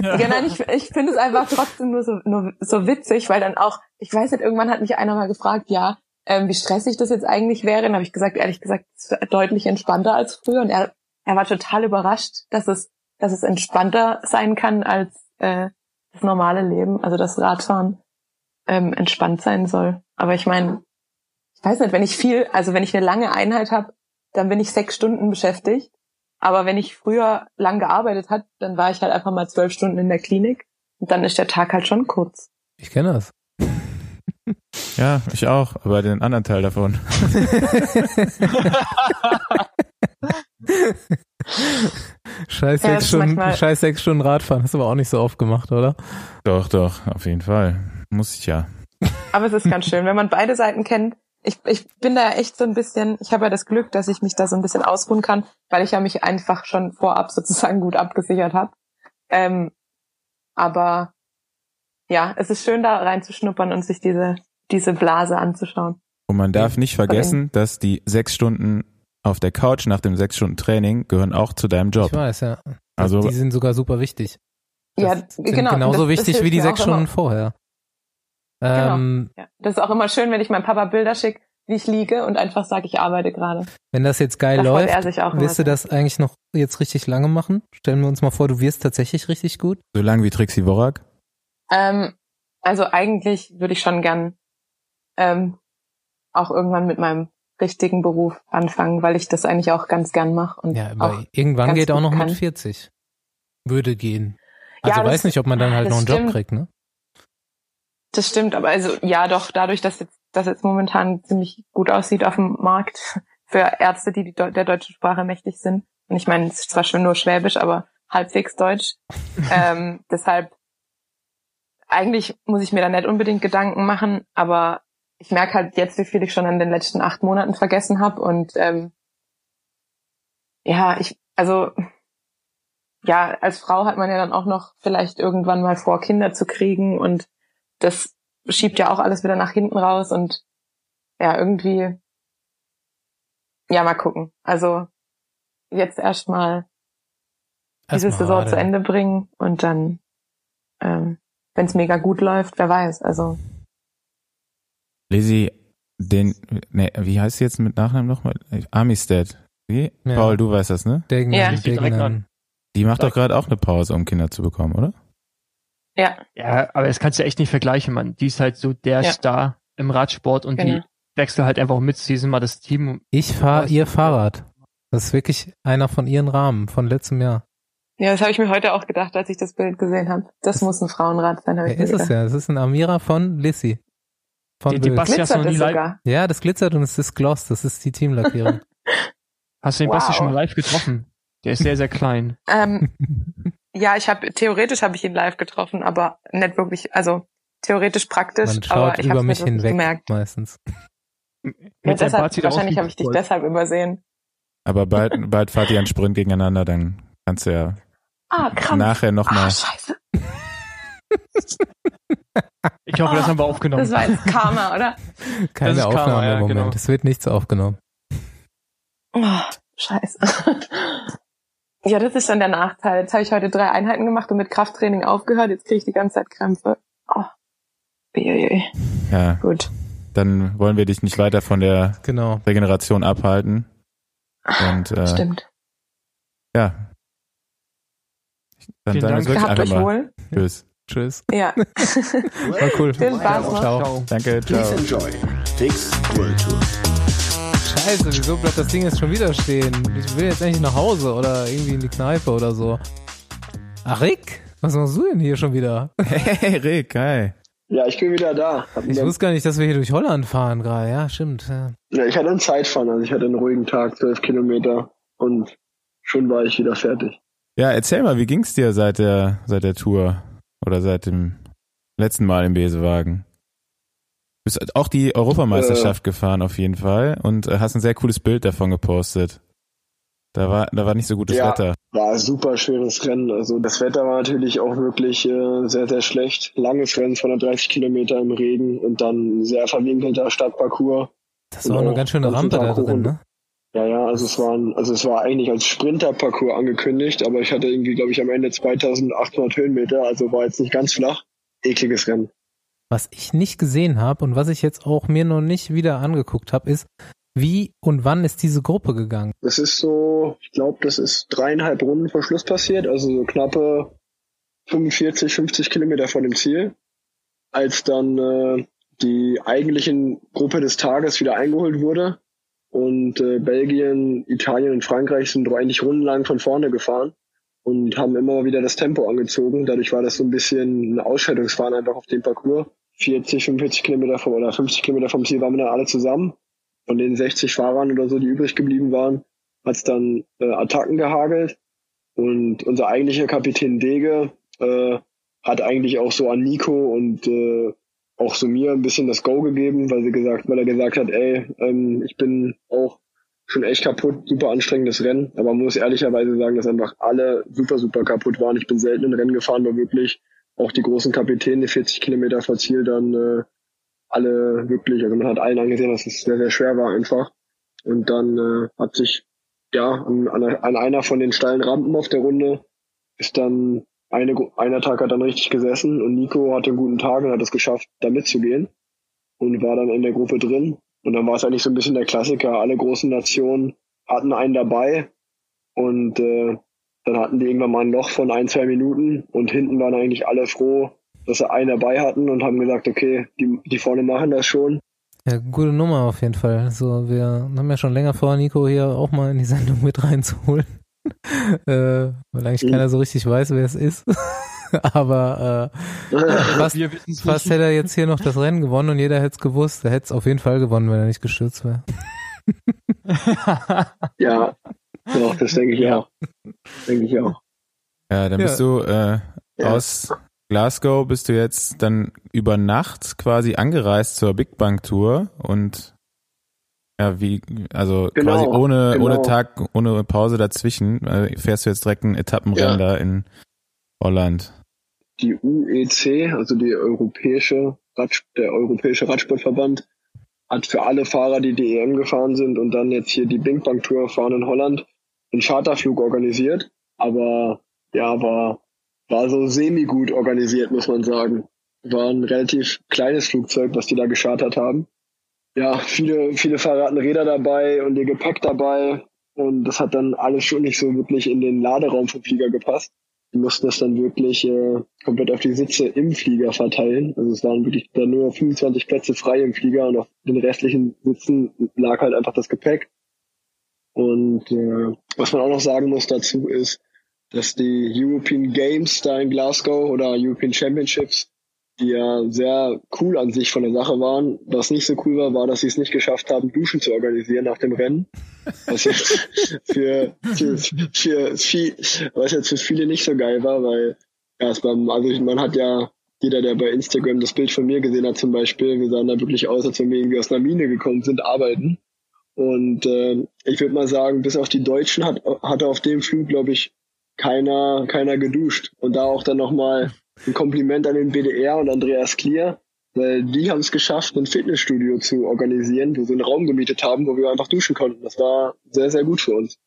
ja, nein, ich, ich finde es einfach trotzdem nur so, nur so witzig, weil dann auch, ich weiß nicht, irgendwann hat mich einer mal gefragt, ja, ähm, wie stressig das jetzt eigentlich wäre. Dann habe ich gesagt, ehrlich gesagt, es ist deutlich entspannter als früher. Und er, er war total überrascht, dass es, dass es entspannter sein kann als äh, das normale Leben. Also das Radfahren ähm, entspannt sein soll. Aber ich meine, ich weiß nicht, wenn ich viel, also wenn ich eine lange Einheit habe, dann bin ich sechs Stunden beschäftigt. Aber wenn ich früher lang gearbeitet hat, dann war ich halt einfach mal zwölf Stunden in der Klinik und dann ist der Tag halt schon kurz. Ich kenne das. Ja, ich auch, aber den anderen Teil davon. scheiß, ja, sechs Stunden, scheiß sechs Stunden Radfahren, hast du aber auch nicht so oft gemacht, oder? Doch, doch, auf jeden Fall. Muss ich ja. Aber es ist ganz schön, wenn man beide Seiten kennt, ich, ich bin da echt so ein bisschen, ich habe ja das Glück, dass ich mich da so ein bisschen ausruhen kann, weil ich ja mich einfach schon vorab sozusagen gut abgesichert habe. Ähm, aber ja, es ist schön da reinzuschnuppern und sich diese, diese Blase anzuschauen. Und man darf nicht vergessen, dass die sechs Stunden auf der Couch nach dem sechs Stunden Training gehören auch zu deinem Job. Ich weiß, ja. Also die sind sogar super wichtig. Das ja, genau. Genauso das, wichtig das wie die sechs Stunden immer. vorher. Genau. Ähm, ja. Das ist auch immer schön, wenn ich meinem Papa Bilder schicke, wie ich liege und einfach sage, ich arbeite gerade. Wenn das jetzt geil da läuft, wirst du das eigentlich noch jetzt richtig lange machen? Stellen wir uns mal vor, du wirst tatsächlich richtig gut. So lange wie Trixie Worak? Ähm, also eigentlich würde ich schon gern ähm, auch irgendwann mit meinem richtigen Beruf anfangen, weil ich das eigentlich auch ganz gern mache. Ja, aber irgendwann geht auch noch kann. mit 40. Würde gehen. Also ja, weiß nicht, ob man dann halt noch einen stimmt. Job kriegt, ne? Das stimmt, aber also ja doch, dadurch, dass jetzt das jetzt momentan ziemlich gut aussieht auf dem Markt für Ärzte, die, die der deutschen Sprache mächtig sind. Und ich meine, es ist zwar schon nur Schwäbisch, aber halbwegs Deutsch. ähm, deshalb eigentlich muss ich mir da nicht unbedingt Gedanken machen, aber ich merke halt jetzt, wie viel ich schon in den letzten acht Monaten vergessen habe. Und ähm, ja, ich, also ja, als Frau hat man ja dann auch noch vielleicht irgendwann mal vor, Kinder zu kriegen und das schiebt ja auch alles wieder nach hinten raus und ja, irgendwie, ja, mal gucken. Also jetzt erstmal diese Saison zu Ende bringen und dann, ähm, wenn es mega gut läuft, wer weiß. Also Lizzie, den, ne, wie heißt sie jetzt mit Nachnamen nochmal? Armistead. Wie? Ja. Paul, du weißt das, ne? Degen, ja. Degen die macht doch gerade auch eine Pause, um Kinder zu bekommen, oder? Ja. Ja, aber das kannst du echt nicht vergleichen, Mann. Die ist halt so der ja. Star im Radsport und genau. die wechselt halt einfach mit. Sie sind mal das Team. Ich fahre ihr Fahrrad. Das ist wirklich einer von ihren Rahmen von letztem Jahr. Ja, das habe ich mir heute auch gedacht, als ich das Bild gesehen habe. Das muss ein Frauenrad sein. Ja, ist es ja. Das ist ein Amira von Lissy. Von die, die Basti hast du noch nie live. Ja, das glitzert und es ist Gloss. Das ist die Teamlackierung. hast du den wow. Basti schon mal live getroffen? Der ist sehr, sehr klein. Ähm, ja, ich habe theoretisch habe ich ihn live getroffen, aber nicht wirklich, also theoretisch praktisch. Man schaut aber ich über mich hinweg gemerkt. meistens. Ja, deshalb, wahrscheinlich habe ich dich deshalb übersehen. Aber bald, bald fahrt ihr einen Sprint gegeneinander, dann kannst du ja ah, nachher nochmal. Ah, scheiße. ich hoffe, oh, das haben wir aufgenommen. Das war jetzt Karma, oder? Keine Aufnahme Karma, ja, im Moment. Genau. Es wird nichts aufgenommen. Oh, scheiße. Ja, das ist dann der Nachteil. Jetzt habe ich heute drei Einheiten gemacht und mit Krafttraining aufgehört. Jetzt kriege ich die ganze Zeit Krämpfe. Oh. Ja. Gut. Dann wollen wir dich nicht weiter von der genau. Regeneration abhalten. Und, äh, Stimmt. Ja. Dann sagen wir wirklich einfach mal. Wohl. Tschüss. Tschüss. Ja. War cool. Viel Spaß noch. Ciao. Danke. Ciao. Please enjoy. Fix World Tour. Scheiße, wieso bleibt das Ding jetzt schon wieder stehen? Ich will jetzt endlich nach Hause oder irgendwie in die Kneipe oder so. Ach, Rick? Was machst du denn hier schon wieder? Hey, Rick, hi. Ja, ich bin wieder da. Hab ich wusste gar nicht, dass wir hier durch Holland fahren gerade. Ja, stimmt. Ja. ja, ich hatte einen Zeitfahren, also ich hatte einen ruhigen Tag, zwölf Kilometer und schon war ich wieder fertig. Ja, erzähl mal, wie ging's dir seit der, seit der Tour oder seit dem letzten Mal im Besewagen? bist auch die Europameisterschaft äh, gefahren auf jeden Fall und äh, hast ein sehr cooles Bild davon gepostet. Da war, da war nicht so gutes ja, Wetter. War super schweres Rennen. Also das Wetter war natürlich auch wirklich äh, sehr, sehr schlecht. Langes Rennen, 230 Kilometer im Regen und dann sehr verwinkelter Stadtparcours. Das war auch eine ganz schöne Rampe da drin, ne? Ja, ja, also es war, ein, also es war eigentlich als Sprinterparcours angekündigt, aber ich hatte irgendwie, glaube ich, am Ende 2800 Höhenmeter, also war jetzt nicht ganz flach. Ekliges Rennen. Was ich nicht gesehen habe und was ich jetzt auch mir noch nicht wieder angeguckt habe, ist, wie und wann ist diese Gruppe gegangen? Das ist so, ich glaube, das ist dreieinhalb Runden vor Schluss passiert, also so knappe 45, 50 Kilometer vor dem Ziel, als dann äh, die eigentliche Gruppe des Tages wieder eingeholt wurde. Und äh, Belgien, Italien und Frankreich sind eigentlich rundenlang von vorne gefahren und haben immer wieder das Tempo angezogen. Dadurch war das so ein bisschen ein Ausscheidungsfahren einfach auf dem Parcours. 40, 45 Kilometer vom oder 50 Kilometer vom Ziel waren wir dann alle zusammen. Von den 60 Fahrern oder so, die übrig geblieben waren, hat es dann äh, Attacken gehagelt. Und unser eigentlicher Kapitän Dege äh, hat eigentlich auch so an Nico und äh, auch so mir ein bisschen das Go gegeben, weil sie gesagt, weil er gesagt hat, ey, ähm, ich bin auch schon echt kaputt, super anstrengendes Rennen, aber man muss ehrlicherweise sagen, dass einfach alle super, super kaputt waren. Ich bin selten in Rennen gefahren, wo wirklich auch die großen Kapitäne 40 Kilometer vor dann äh, alle wirklich, also man hat allen angesehen, dass es sehr, sehr schwer war einfach. Und dann äh, hat sich ja an, an einer von den steilen Rampen auf der Runde ist dann eine, einer Tag hat dann richtig gesessen und Nico hatte einen guten Tag und hat es geschafft, da mitzugehen und war dann in der Gruppe drin. Und dann war es eigentlich so ein bisschen der Klassiker. Alle großen Nationen hatten einen dabei und äh, dann hatten die irgendwann mal ein Loch von ein, zwei Minuten und hinten waren eigentlich alle froh, dass sie einen dabei hatten und haben gesagt, okay, die, die vorne machen das schon. Ja, gute Nummer auf jeden Fall. Also wir haben ja schon länger vor, Nico hier auch mal in die Sendung mit reinzuholen. Äh, weil eigentlich mhm. keiner so richtig weiß, wer es ist. Aber äh, fast, fast hätte er jetzt hier noch das Rennen gewonnen und jeder hätte es gewusst. Er hätte es auf jeden Fall gewonnen, wenn er nicht gestürzt wäre. ja, doch, das denke ich auch. Denke ich auch. Ja, dann bist du äh, ja. aus Glasgow bist du jetzt dann über Nacht quasi angereist zur Big Bang Tour und ja, wie, also genau, quasi ohne, genau. ohne Tag, ohne Pause dazwischen, äh, fährst du jetzt direkt ein Etappenrennen ja. da in Holland. Die UEC, also die europäische Rad, der Europäische Radsportverband, hat für alle Fahrer, die die EM gefahren sind und dann jetzt hier die Bing Bang Tour fahren in Holland, einen Charterflug organisiert. Aber ja, war, war so semi-gut organisiert, muss man sagen. War ein relativ kleines Flugzeug, was die da geschartert haben ja, viele, viele Fahrer hatten Räder dabei und ihr Gepäck dabei. Und das hat dann alles schon nicht so wirklich in den Laderaum vom Flieger gepasst. Die mussten das dann wirklich äh, komplett auf die Sitze im Flieger verteilen. Also es waren wirklich dann nur 25 Plätze frei im Flieger und auf den restlichen Sitzen lag halt einfach das Gepäck. Und äh, was man auch noch sagen muss dazu ist, dass die European Games da in Glasgow oder European Championships die ja sehr cool an sich von der Sache waren. Was nicht so cool war, war, dass sie es nicht geschafft haben, Duschen zu organisieren nach dem Rennen. Was jetzt für, für, für, für, was jetzt für viele nicht so geil war, weil es war, also man hat ja jeder, der bei Instagram das Bild von mir gesehen hat zum Beispiel, wir sahen da wirklich aus, als wenn wir irgendwie aus einer Mine gekommen sind, arbeiten. Und äh, ich würde mal sagen, bis auf die Deutschen hat, hatte auf dem Flug, glaube ich, keiner, keiner geduscht. Und da auch dann nochmal ein Kompliment an den BDR und Andreas Klier, weil die haben es geschafft, ein Fitnessstudio zu organisieren, wo sie einen Raum gemietet haben, wo wir einfach duschen konnten. Das war sehr, sehr gut für uns.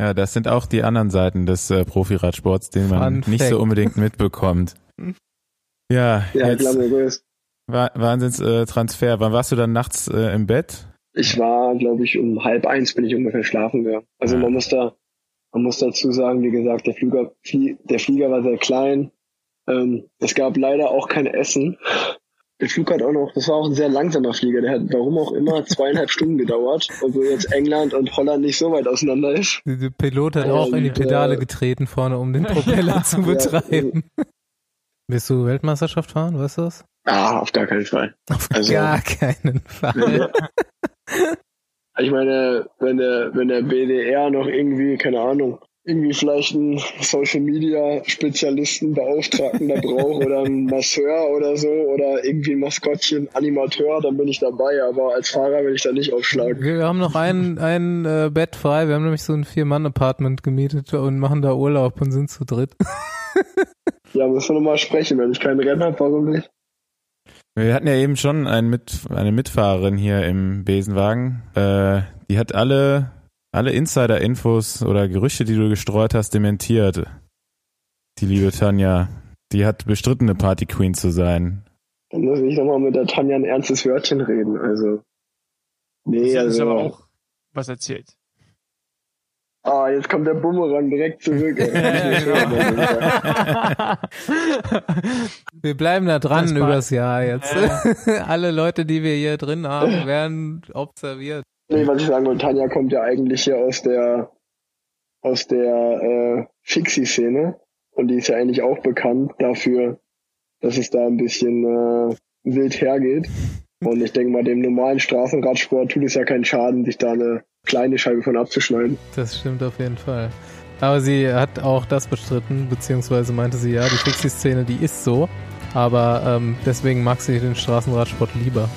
Ja, das sind auch die anderen Seiten des äh, Profiradsports, den man Fun nicht Fact. so unbedingt mitbekommt. ja, ja jetzt war, Wahnsinns äh, Transfer. Wann warst du dann nachts äh, im Bett? Ich war, glaube ich, um halb eins bin ich ungefähr schlafen gegangen. Also ja. man muss da, man muss dazu sagen, wie gesagt, der Flieger, der Flieger war sehr klein. Ähm, es gab leider auch kein Essen. Der Flug hat auch noch, das war auch ein sehr langsamer Flieger, der hat warum auch immer zweieinhalb Stunden gedauert, obwohl jetzt England und Holland nicht so weit auseinander ist. Der Pilot hat ähm, auch in die Pedale äh, getreten vorne, um den Propeller zu betreiben. Ja, Willst du Weltmeisterschaft fahren, weißt du das? Ah, auf gar keinen Fall. Auf also, gar keinen Fall. ich meine, wenn der, wenn der BDR noch irgendwie, keine Ahnung, irgendwie vielleicht einen Social Media Spezialisten, Beauftragten da brauche oder einen Masseur oder so oder irgendwie ein Maskottchen, Animateur, dann bin ich dabei, aber als Fahrer will ich da nicht aufschlagen. Wir haben noch ein, ein äh, Bett frei, wir haben nämlich so ein Vier-Mann-Apartment gemietet und machen da Urlaub und sind zu dritt. ja, müssen wir nochmal sprechen, wenn ich kein Rennen habe, warum nicht? Wir hatten ja eben schon einen Mit, eine Mitfahrerin hier im Besenwagen. Äh, die hat alle alle Insider-Infos oder Gerüchte, die du gestreut hast, dementiert. Die liebe Tanja, die hat bestritten, eine Party Queen zu sein. Dann muss ich nochmal mit der Tanja ein ernstes Wörtchen reden, also. Nee, Sie also. aber auch was erzählt. Ah, jetzt kommt der Bumerang direkt zurück. wir bleiben da dran übers Jahr jetzt. Alle Leute, die wir hier drin haben, werden observiert. Nee, was ich sagen wollte, Tanja kommt ja eigentlich hier aus der aus der äh, Fixie-Szene und die ist ja eigentlich auch bekannt dafür, dass es da ein bisschen äh, wild hergeht. Und ich denke mal, dem normalen Straßenradsport tut es ja keinen Schaden, sich da eine kleine Scheibe von abzuschneiden. Das stimmt auf jeden Fall. Aber sie hat auch das bestritten, beziehungsweise meinte sie, ja, die Fixie-Szene, die ist so, aber ähm, deswegen mag sie den Straßenradsport lieber.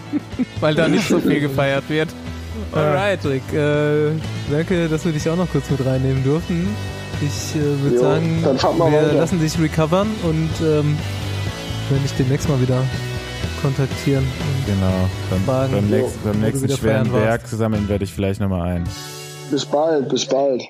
Weil da nicht so viel gefeiert wird. Alright, Rick. Äh, danke, dass wir dich auch noch kurz mit reinnehmen durften. Ich äh, würde sagen, wir weiter. lassen dich recovern und ähm, werden dich demnächst mal wieder kontaktieren. Genau. Beim, fragen, beim, nächsten, beim nächsten schweren Werk sammeln werde ich vielleicht nochmal ein. Bis bald, bis bald.